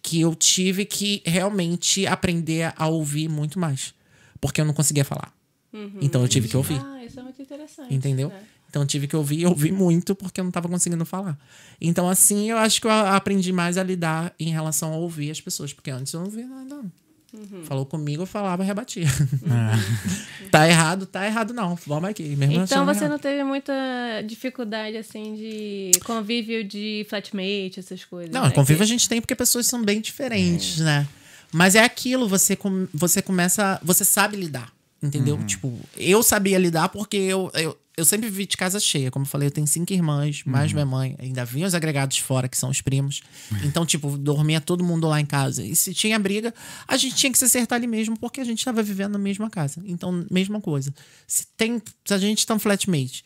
que eu tive que realmente aprender a ouvir muito mais. Porque eu não conseguia falar. Então eu tive que ouvir.
Ah, isso é muito interessante.
Entendeu?
né?
Então eu tive que ouvir e ouvir muito porque eu não estava conseguindo falar. Então, assim, eu acho que eu aprendi mais a lidar em relação a ouvir as pessoas. Porque antes eu não ouvia nada. não. Falou comigo, eu falava e rebatia. tá errado, tá errado não. Vamos aqui. Mesmo
Então você
errado.
não teve muita dificuldade, assim, de convívio de flatmate, essas coisas.
Não,
né?
convívio
Que-
a gente tem porque pessoas são bem diferentes, né? Mas é aquilo, você, com, você começa. Você sabe lidar, entendeu? Tipo, eu sabia lidar porque eu, eu, eu sempre vivi de casa cheia. Como eu falei, eu tenho cinco irmãs, mais minha mãe. Ainda vinha os agregados fora, que são os primos. Então, tipo, dormia todo mundo lá em casa. E se tinha briga, a gente tinha que se acertar ali mesmo, porque a gente estava vivendo na mesma casa. Então, mesma coisa. Se, tem, se a gente tá um flatmate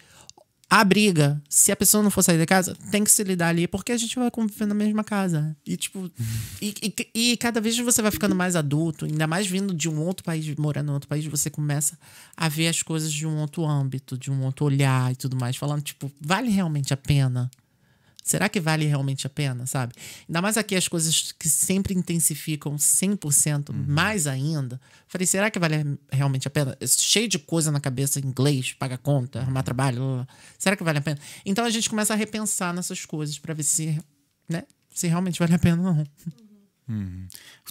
a briga, se a pessoa não for sair da casa, tem que se lidar ali, porque a gente vai conviver na mesma casa. E, tipo, e, e, e cada vez você vai ficando mais adulto, ainda mais vindo de um outro país, morando em outro país, você começa a ver as coisas de um outro âmbito, de um outro olhar e tudo mais, falando, tipo, vale realmente a pena? Será que vale realmente a pena, sabe? Ainda mais aqui as coisas que sempre intensificam 100% mais ainda. Falei, será que vale realmente a pena? Cheio de coisa na cabeça, inglês, paga conta, arrumar trabalho. lá, lá, lá. Será que vale a pena? Então a gente começa a repensar nessas coisas pra ver se, né, se realmente vale a pena ou não.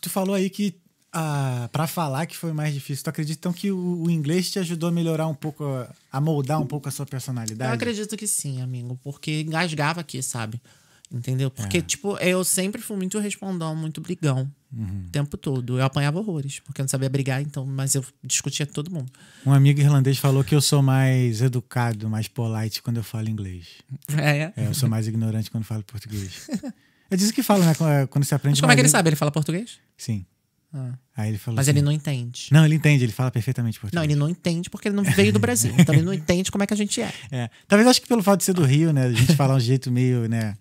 Tu falou aí que ah, para falar que foi mais difícil. Tu acredita então que o, o inglês te ajudou a melhorar um pouco, a- moldar um pouco a sua personalidade?
Eu acredito que sim, amigo, porque engasgava aqui, sabe? Entendeu? Porque, tipo, eu sempre fui muito respondão, muito brigão. O tempo todo. Eu apanhava horrores, porque eu não sabia brigar, então, mas eu discutia com todo mundo.
Um amigo irlandês falou que eu sou mais educado, mais polite quando eu falo inglês.
É.
É, eu sou mais ignorante quando falo português. É disso que fala, né? Quando você aprende
Mas como é que ele
mais
sabe? Ele fala português?
Sim.
Ah.
Aí ele falou
Mas
assim,
ele não entende.
Não, ele entende, ele fala perfeitamente português.
Não, ele não entende porque ele não veio do Brasil. Então ele não entende como é que a gente é.
É. Talvez acho que pelo fato de ser do Rio, né? A gente falar um jeito meio, né?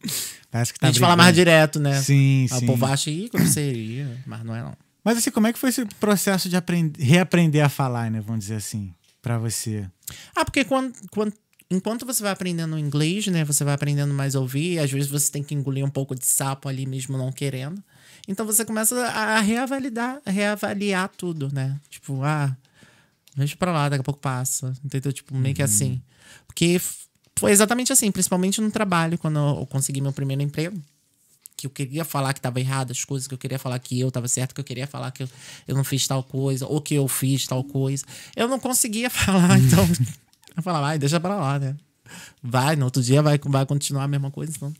Parece que tá
a gente fala
brigando.
mais direto, né?
Sim,
Ah,
sim.
O povo acha, ih, grosseria. Mas não é, não.
Mas assim, como é que foi esse processo de aprender, reaprender a falar, né? Vamos dizer assim, pra você.
Ah, porque quando, quando- enquanto você vai aprendendo inglês, né? Você vai aprendendo mais a ouvir. Às vezes você tem que engolir um pouco de sapo ali mesmo não querendo. Então você começa a reavaliar, reavaliar tudo, né? Tipo, ah, deixa pra lá, daqui a pouco passa. Entendeu? Tipo, meio que assim. Porque foi exatamente assim, principalmente no trabalho, quando eu consegui meu primeiro emprego. Que eu queria falar que tava errado as coisas, que eu queria falar que eu tava certo, que eu queria falar que eu, eu não fiz tal coisa, ou que eu fiz tal coisa. Eu não conseguia falar, então. eu falava, vai, deixa pra lá, né? Vai, no outro dia vai, vai continuar a mesma coisa, então.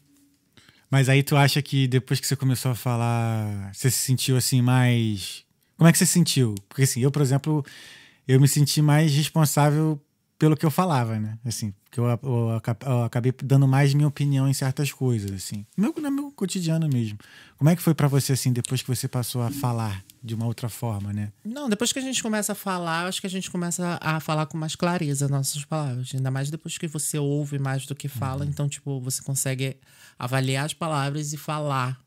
Mas aí tu acha que depois que você começou a falar, você se sentiu assim mais. Como é que você se sentiu? Porque assim, eu, por exemplo, eu me senti mais responsável pelo que eu falava, né? Assim, porque eu, eu eu acabei dando mais minha opinião em certas coisas, assim. No meu, no meu cotidiano mesmo. Como é que foi pra você, assim, depois que você passou a falar de uma outra forma, né?
Não, depois que a gente começa a falar, acho que a gente começa a falar com mais clareza nossas palavras. Ainda mais depois que você ouve mais do que fala. Então, tipo, você consegue avaliar as palavras e falar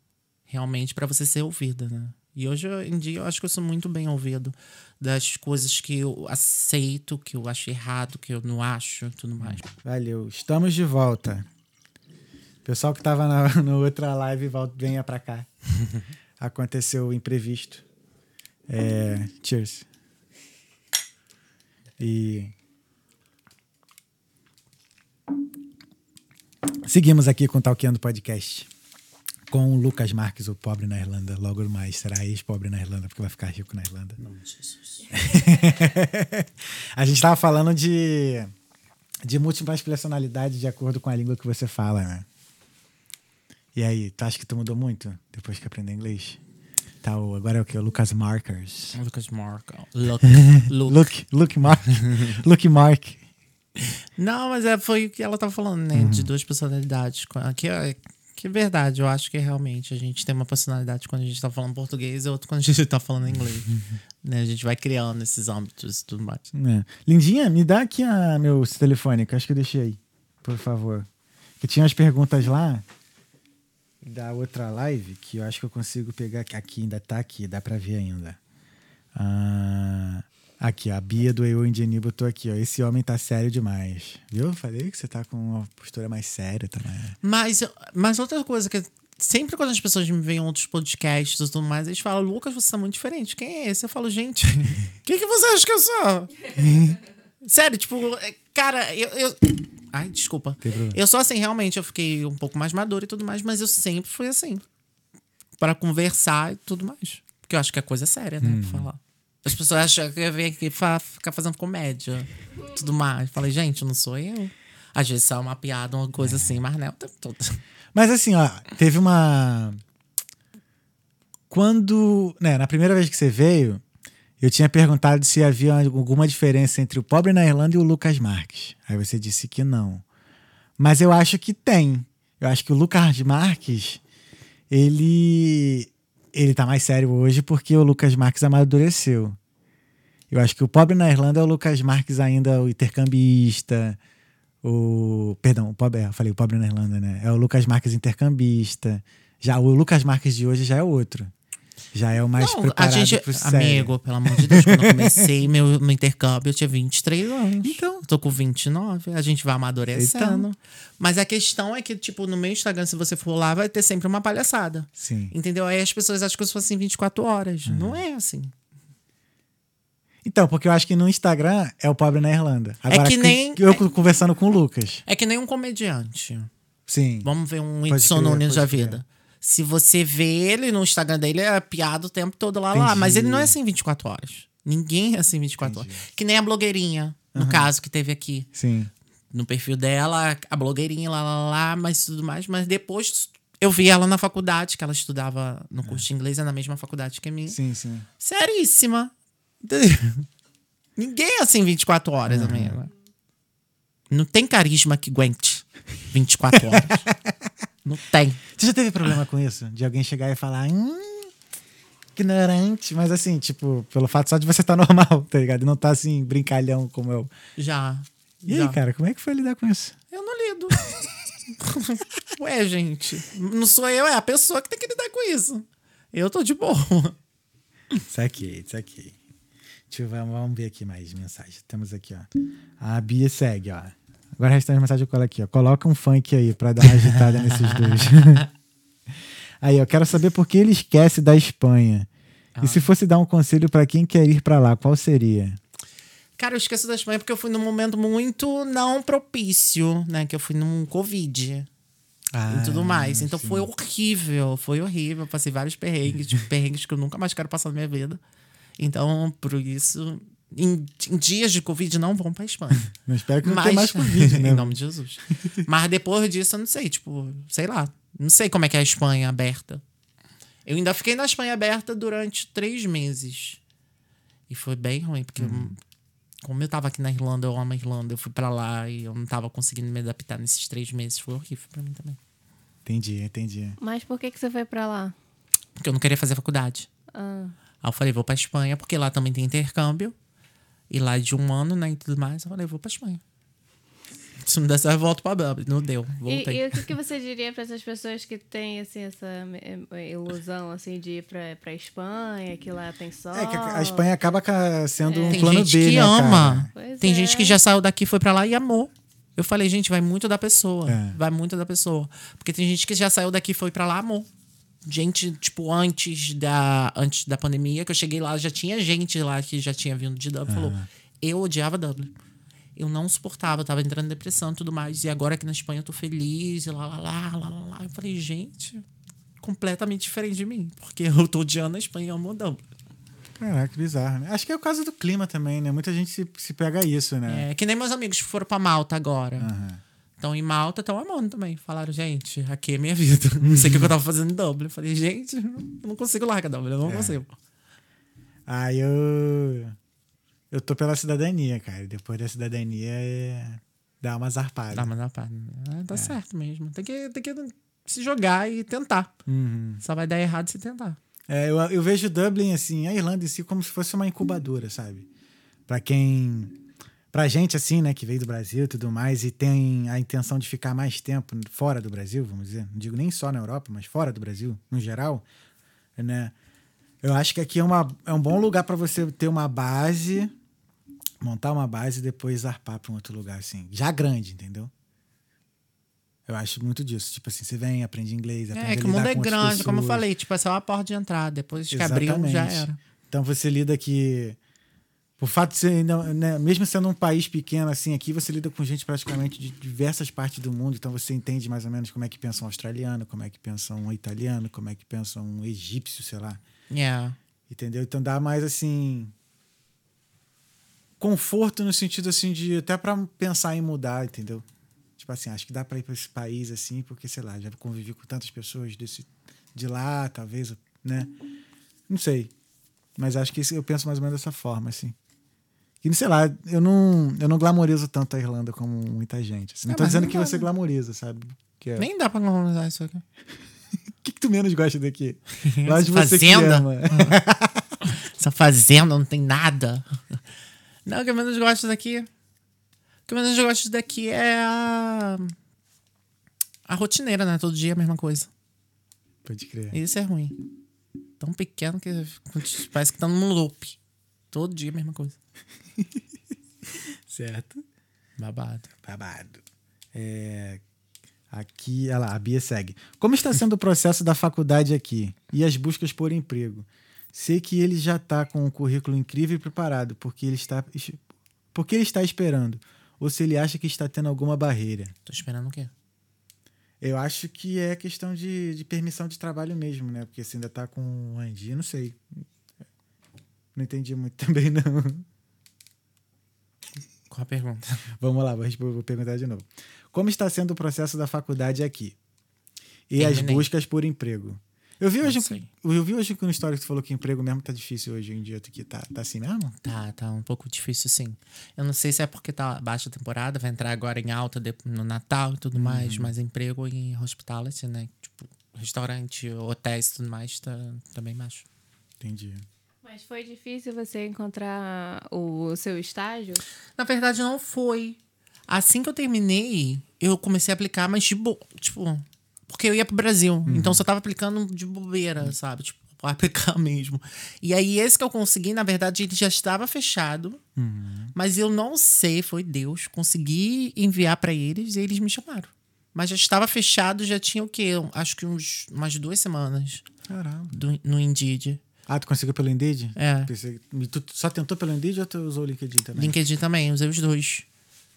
realmente pra você ser ouvida, né? E hoje em dia eu acho que eu sou muito bem ouvido das coisas que eu aceito, que eu acho errado, que eu não acho e tudo mais.
Valeu. Estamos de volta. Pessoal que tava na, no outra live, volta, venha pra cá. Aconteceu o imprevisto. É, cheers. E. Seguimos aqui com o Talkeando Podcast. Com o Lucas Marques, o pobre na Irlanda. Logo mais será ex-pobre na Irlanda, porque vai ficar rico na Irlanda. a gente tava falando de, de múltiplas personalidades de acordo com a língua que você fala, né? E aí, tu acha que tu mudou muito depois que aprendeu inglês? Tá, agora é o que? O Lucas Markers.
Lucas Mark. Look. Look.
Look, look Mark. look Mark.
Não, mas é, foi o que ela tava falando, né? De duas personalidades. Que é, que é verdade, eu acho que realmente a gente tem uma personalidade quando a gente tá falando português e outra quando a gente tá falando inglês. né? A gente vai criando esses âmbitos e tudo mais.
É. Lindinha, me dá aqui a meu telefone, que eu acho que eu deixei aí, por favor. Que tinha as perguntas lá da outra live que eu acho que eu consigo pegar aqui, aqui ainda tá aqui, dá pra ver ainda. Ah, aqui, a Bia do Eu Indiani botou aqui, ó. Esse homem tá sério demais. Viu? Falei que você tá com uma postura mais séria também.
Mas, mas outra coisa que sempre quando as pessoas me veem em outros podcasts e tudo mais, eles falam, Lucas, você tá muito diferente. Quem é esse? Eu falo, gente, quem que você acha que eu sou? Sério, tipo, é, cara, eu. eu... Ai, desculpa. Eu sou assim, realmente, eu fiquei um pouco mais madura e tudo mais, mas eu sempre fui assim. Para conversar e tudo mais. Porque eu acho que a coisa é séria, né? Pra falar. As pessoas acham que eu venho aqui fa- ficar fazendo comédia tudo mais. Falei, gente, não sou eu. Às vezes só uma piada, uma coisa assim, mas não é o tempo todo.
Mas assim, ó, teve uma. Quando. Né, na primeira vez que você veio, eu tinha perguntado se havia alguma diferença entre o pobre na Irlanda e o Lucas Marques. Aí você disse que não. Mas eu acho que tem. Eu acho que o Lucas Marques, ele. Ele tá mais sério hoje porque o Lucas Marques amadureceu. Eu acho que o pobre na Irlanda é o Lucas Marques ainda, o intercambista. O. Perdão, o pobre, é, eu falei o pobre na Irlanda, né? É o Lucas Marques intercambista. Já o Lucas Marques de hoje já é outro. Já é o mais
Não, a
preparado
gente,
pro sério.
amigo, pelo amor de Deus, quando eu comecei meu, meu intercâmbio, eu tinha 23 anos.
Então.
Tô com 29, a gente vai amadurecendo.
Então.
Mas a questão é que, tipo, no meu Instagram, se você for lá, vai ter sempre uma palhaçada.
Sim.
Entendeu? Aí as pessoas acham que eu sou assim 24 horas.
Uhum.
Não é assim.
Então, porque eu acho que no Instagram é o pobre na Irlanda. Agora,
que nem-
Eu conversando com o Lucas.
É que nem um comediante.
Sim.
Vamos ver um
crer,
Nunes da vida. Se você vê ele no Instagram dele, é piada o tempo todo lá, lá.
Entendi.
Mas ele não é assim 24 horas. Ninguém é assim 24 horas. Que nem a blogueirinha, no caso, que teve aqui.
Sim.
No perfil dela, a blogueirinha, lá, lá, lá, mas tudo mais. Mas depois eu vi ela na faculdade, que ela estudava no curso de inglês, é na mesma faculdade que a minha.
Sim, sim.
Seríssima. Entendeu? Ninguém é assim 24 horas, amiga. Não tem carisma que aguente 24 horas. não tem.
Você já teve problema com isso? De alguém chegar e falar, hum, ignorante. Mas assim, tipo, pelo fato só de você estar normal, tá ligado? E não tá assim, brincalhão como eu.
Já.
E
já.
aí, cara, como é que foi lidar com isso?
Eu não lido. Ué, gente. Não sou eu, é a pessoa que tem que lidar com isso. Eu tô de boa.
Saquei, saquei. Deixa eu ver, vamos ver aqui mais mensagens. Temos aqui, ó. A Bia segue, ó. Agora a restante mensagem eu colo aqui, ó. Coloca um funk aí pra dar uma agitada nesses dois. aí, eu quero saber por que ele esquece da Espanha. E se fosse dar um conselho pra quem quer ir pra lá, qual seria?
Cara, eu esqueço da Espanha porque eu fui num momento muito não propício, né? Que eu fui num Covid
Ah,
e tudo mais. Então foi horrível, foi horrível. Passei vários perrengues, tipo, perrengues que eu nunca mais quero passar na minha vida. Então, por isso, em, em dias de Covid, não vão pra Espanha.
Não espero que não
Mas,
tenha mais Covid, né?
em nome de Jesus. Mas depois disso, eu não sei, tipo, sei lá. Não sei como é que é a Espanha aberta. Eu ainda fiquei na Espanha aberta durante três meses. E foi bem ruim, porque eu- como eu tava aqui na Irlanda, eu amo a Irlanda, eu fui pra lá e eu não tava conseguindo me adaptar nesses três meses. Foi horrível pra mim também.
Entendi, entendi.
Mas por que, que você foi pra lá?
Porque eu não queria fazer faculdade.
Ah,
Aí eu falei, vou pra Espanha, porque lá também tem intercâmbio. E lá é de um ano, né, e tudo mais. Eu falei, vou pra Espanha. Se não der certo, eu volto pra Dublin. Não deu.
E,
Voltei.
e o que, que você diria para essas pessoas que têm assim, essa eh, ilusão assim, de ir pra, pra Espanha, que lá tem sol?
É que a Espanha acaba ca- sendo um
Tem
plano
gente
B,
que
né,
ama. Tem
é.
gente que já saiu daqui, foi pra lá e amou. Eu falei, gente, vai muito da pessoa.
É.
Vai muito da pessoa. Porque tem gente que já saiu daqui, foi pra lá, amou. Gente, tipo, antes da, antes da pandemia, que eu cheguei lá, já tinha gente lá que já tinha vindo de Dublin. Falou, eu odiava Dublin. Eu não suportava, eu tava entrando em depressão e tudo mais. E agora aqui na Espanha eu tô feliz, e lá, lá, lá, lá, lá, lá. Eu falei, gente, completamente diferente de mim. Porque eu tô odiando a Espanha e amo Dublin.
Caraca, que bizarro. né? Acho que é o caso do clima também, né? Muita gente se, se pega isso, né?
É, que nem meus amigos que foram pra Malta agora.
Aham.
Estão em Malta, estão amando também. Falaram, gente, aqui é minha vida. Não sei o que eu tava fazendo em Dublin. Eu falei, gente, eu não consigo largar Dublin, eu não
É.
consigo.
Ah, eu. Eu tô pela cidadania, cara. Depois da cidadania é. Dá uma zarpada.
Dá, dá pra... ah,
É.
tá certo mesmo. Tem que, tem que se jogar e tentar.
Uhum.
Só vai dar errado se tentar.
É, eu, eu vejo Dublin, assim, a Irlanda em si, como se fosse uma incubadora, sabe? Pra quem. Pra gente, assim, né, que veio do Brasil e tudo mais, e tem a intenção de ficar mais tempo fora do Brasil, vamos dizer. Não digo nem só na Europa, mas fora do Brasil, no geral, né? Eu acho que aqui é, uma, é um bom lugar pra você ter uma base, montar uma base e depois zarpar pra um outro lugar, assim. Já grande, entendeu? Eu acho muito disso. Tipo assim, você vem, aprende inglês, aprende
É, que o mundo é grande, como eu falei. Tipo, é só a porta de entrada. Depois que abriu, já era.
Então você lida que. Por fato de ser, né, mesmo sendo um país pequeno assim, aqui você lida com gente praticamente de diversas partes do mundo, então você entende mais ou menos como é que pensa um australiano, como é que pensa um italiano, como é que pensa um egípcio, sei lá.
Yeah.
Entendeu? Então dá mais assim. Conforto no sentido assim de até pra pensar em mudar, entendeu? Tipo assim, acho que dá pra ir pra esse país assim, porque sei lá, já convivi com tantas pessoas desse, de lá, talvez, né? Não sei. Mas acho que eu penso mais ou menos dessa forma, assim. E sei lá, eu não, eu não glamorizo tanto a Irlanda como muita gente. assim. Não
É,
tô dizendo que
dá,
você
né?
glamoriza, sabe? Que é-
Nem dá pra normalizar isso aqui.
O que, que tu menos gosta daqui? Lá de você que
Fazenda?
ama.
Essa fazenda não tem nada. Não, o que eu menos gosto daqui. O que eu menos gosto daqui é a. A rotineira, né? Todo dia a mesma coisa.
Pode crer.
Isso é ruim. Tão pequeno que parece que tá num loop. Todo dia a mesma coisa.
Certo.
Babado.
Babado. É, aqui, olha lá, a Bia segue. Como está sendo o processo da faculdade aqui e as buscas por emprego? Sei que ele já está com um currículo incrível e preparado, porque ele está, porque ele está esperando. Ou se ele acha que está tendo alguma barreira.
Tô esperando o quê?
Eu acho que é questão de, de permissão de trabalho mesmo, né? Porque você ainda tá com o Andi, não sei. Não entendi muito também, não.
Qual a pergunta?
Vamos lá, vou, vou perguntar de novo. Como está sendo o processo da faculdade aqui? E as buscas por emprego? Eu vi, hoje, eu vi hoje que no histórico você falou que emprego mesmo tá difícil hoje em dia. Que tá, tá assim mesmo?
Tá, tá um pouco difícil sim. Eu não sei se é porque tá baixa temporada, vai entrar agora em alta no Natal e tudo mais, mas emprego em hospitality, né? Tipo, restaurante, hotéis e tudo mais, tá, tá bem baixo.
Entendi.
Mas foi difícil você encontrar o seu estágio?
Na verdade, não foi. Assim que eu terminei, eu comecei a aplicar, mas de boa. Tipo, porque eu ia pro Brasil. Então só tava aplicando de bobeira, sabe? Tipo, pra aplicar mesmo. E aí, esse que eu consegui, na verdade, ele já estava fechado. Mas eu não sei, foi Deus. Consegui enviar pra eles e eles me chamaram. Mas já estava fechado, já tinha o quê? Acho que uns, umas duas semanas
Caramba.
do- no Indeed.
Ah, tu conseguiu pelo Indeed?
É.
Pensei- e tu só tentou pelo Indeed ou tu usou o LinkedIn também?
LinkedIn também, usei os dois.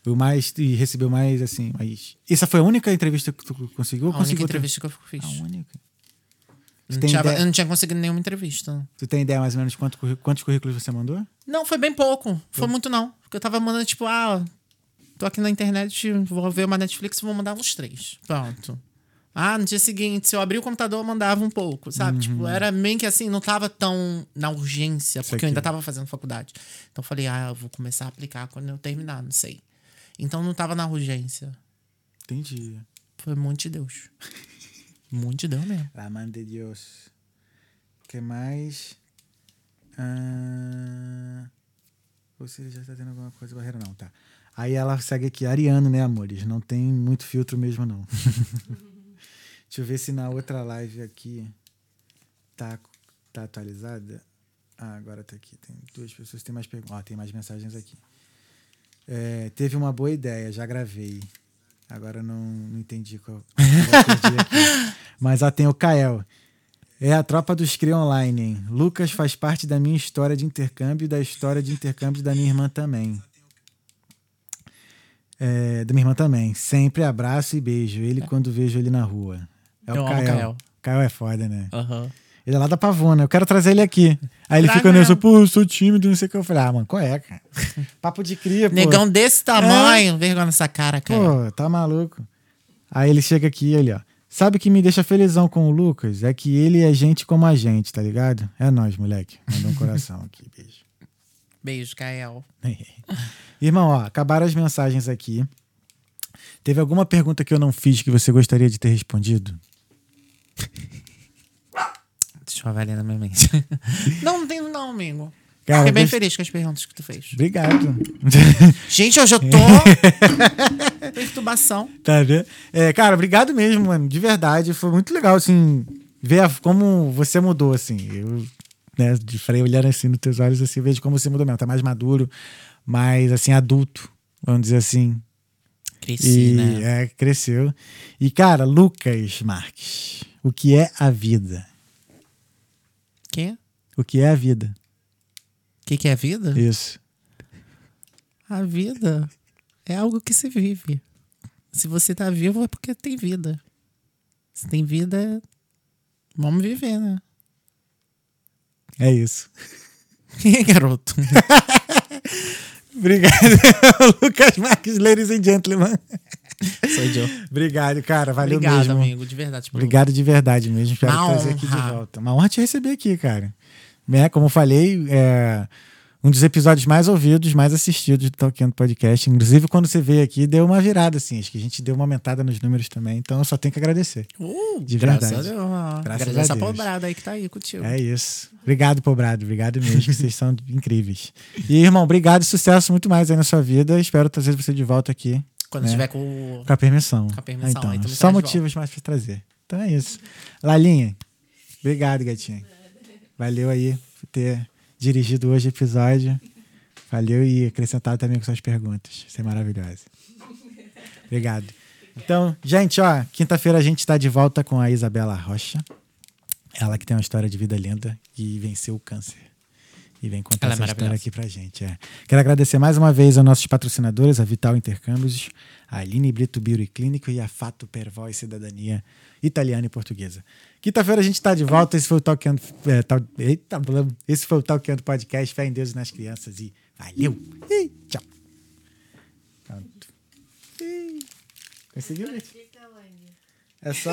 O mais, e recebeu mais, assim, mais... Essa foi a única entrevista que tu conseguiu?
A única
conseguiu
entrevista que eu fiz.
A única.
Não, tinha,
ideia-
eu não tinha conseguido nenhuma entrevista.
Tu tem ideia mais ou menos de quanto, quantos currículos você mandou?
Não, foi bem pouco. Foi muito não. Porque eu tava mandando, tipo, ah, tô aqui na internet, vou ver uma Netflix, vou mandar uns três. Pronto. Ah, no dia seguinte, se eu abrir o computador, eu mandava um pouco, sabe? Tipo, era meio que assim, não tava tão na urgência, porque eu ainda tava fazendo faculdade. Então eu falei, ah, eu vou começar a aplicar quando eu terminar, não sei. Então não tava na urgência.
Entendi.
Foi muito de Deus. muito de Deus mesmo.
La mano de Deus. O que mais? Ah, ele já está tendo alguma coisa barreira, não, tá. Aí ela segue aqui, Ariano, né, amores? Não tem muito filtro mesmo, não. Deixa eu ver se na outra live aqui tá, tá atualizada. Ah, agora tá aqui. Tem duas pessoas, tem mais perguntas. Ó, tem mais mensagens aqui. É, teve uma boa ideia, já gravei. Agora não, não entendi qual. Mas ah, tem o Kael. É a tropa dos Cria Online, hein? Lucas faz parte da minha história de intercâmbio e da história de intercâmbio da minha irmã também. É, da minha irmã também. Sempre abraço e beijo. Ele quando vejo ele na rua. É
Eu
o
amo
Kael.
Kael.
Kael é foda, né?
Aham.
Ele é lá da Pavona. Eu quero trazer ele aqui. Aí ele
Traz
fica nessa,
mesmo.
pô, eu sou tímido, não sei o que. Eu falei, ah, mano, qual é, cara? Papo de cria, pô.
Negão desse tamanho, vergonha nessa cara, cara.
Pô, tá maluco. Aí ele chega aqui, ele, ó. Sabe o que me deixa felizão com o Lucas? É que ele é gente como a gente, tá ligado? É nós, moleque. Mandou um coração aqui, beijo.
Beijo, Kael.
Irmão, ó, acabaram as mensagens aqui. Teve alguma pergunta que eu não fiz que você gostaria de ter respondido?
Deixa eu avaliar na minha mente. não, não tenho não, amigo.
Cara,
Fiquei bem feliz com as perguntas que tu fez.
Obrigado.
Gente, hoje eu tô... Perturbação.
Tá vendo? É, cara, obrigado mesmo, mano. De verdade. Foi muito legal, assim, ver como você mudou, assim. Eu, né, de freio olhando assim nos teus olhos, assim, vejo como você mudou mesmo. Tá mais maduro, mais, assim, adulto, vamos dizer assim.
Cresci,
e,
né?
É, cresceu. E, cara, Lucas Marques, o que é a vida?
Quê?
O que é a vida?
O que, que é a vida?
Isso.
A vida é algo que se vive. Se você tá vivo é porque tem vida. Se tem vida, vamos viver, né?
É isso.
E aí, garoto?
Obrigado, Lucas Marques, ladies and gentlemen.
Sou eu.
Obrigado, cara. Valeu
Obrigado,
mesmo.
amigo, de verdade.
Obrigado de verdade mesmo. Espero
Uma
trazer aqui de volta. Uma honra te receber aqui, cara. Né? Como eu falei, é um dos episódios mais ouvidos, mais assistidos do Talkando Podcast. Inclusive, quando você veio aqui, deu uma virada, assim. Acho que a gente deu uma aumentada nos números também. Então, eu só tenho que agradecer.
Uh,
De
graças
verdade.
a Deus.
Graças
Graças
a Deus.
pobrada aí que tá aí contigo.
É isso. Obrigado, Pobrado. Obrigado mesmo, vocês são incríveis. E, irmão, obrigado e sucesso muito mais aí na sua vida. Espero trazer você de volta aqui.
Quando
né?
tiver com.
Com a permissão.
Com a permissão,
então,
aí me
só motivos mais pra trazer. Então é isso. Lalinha, obrigado, gatinha. Valeu aí por ter dirigido hoje o episódio. Valeu e acrescentado também com suas perguntas. Você é maravilhosa. Obrigado. Então, gente, ó, quinta-feira a gente está de volta com a Isabela Rocha. Ela que tem uma história de vida linda e venceu o câncer. E vem contar
Ela é
essa história
maravilhosa.
aqui pra gente. é. Quero agradecer mais uma vez aos nossos patrocinadores, a Vital Intercâmbios, a Aline Brito Beauty Clínico e a Fato Pervó e Cidadania Italiana e Portuguesa. Quinta-feira a gente está de volta. Esse foi o Talkando. É, tal, eita, esse foi o Talkando Podcast. Fé em Deus e nas crianças. E valeu! E tchau! Pronto. Ih, Conseguiu? É só.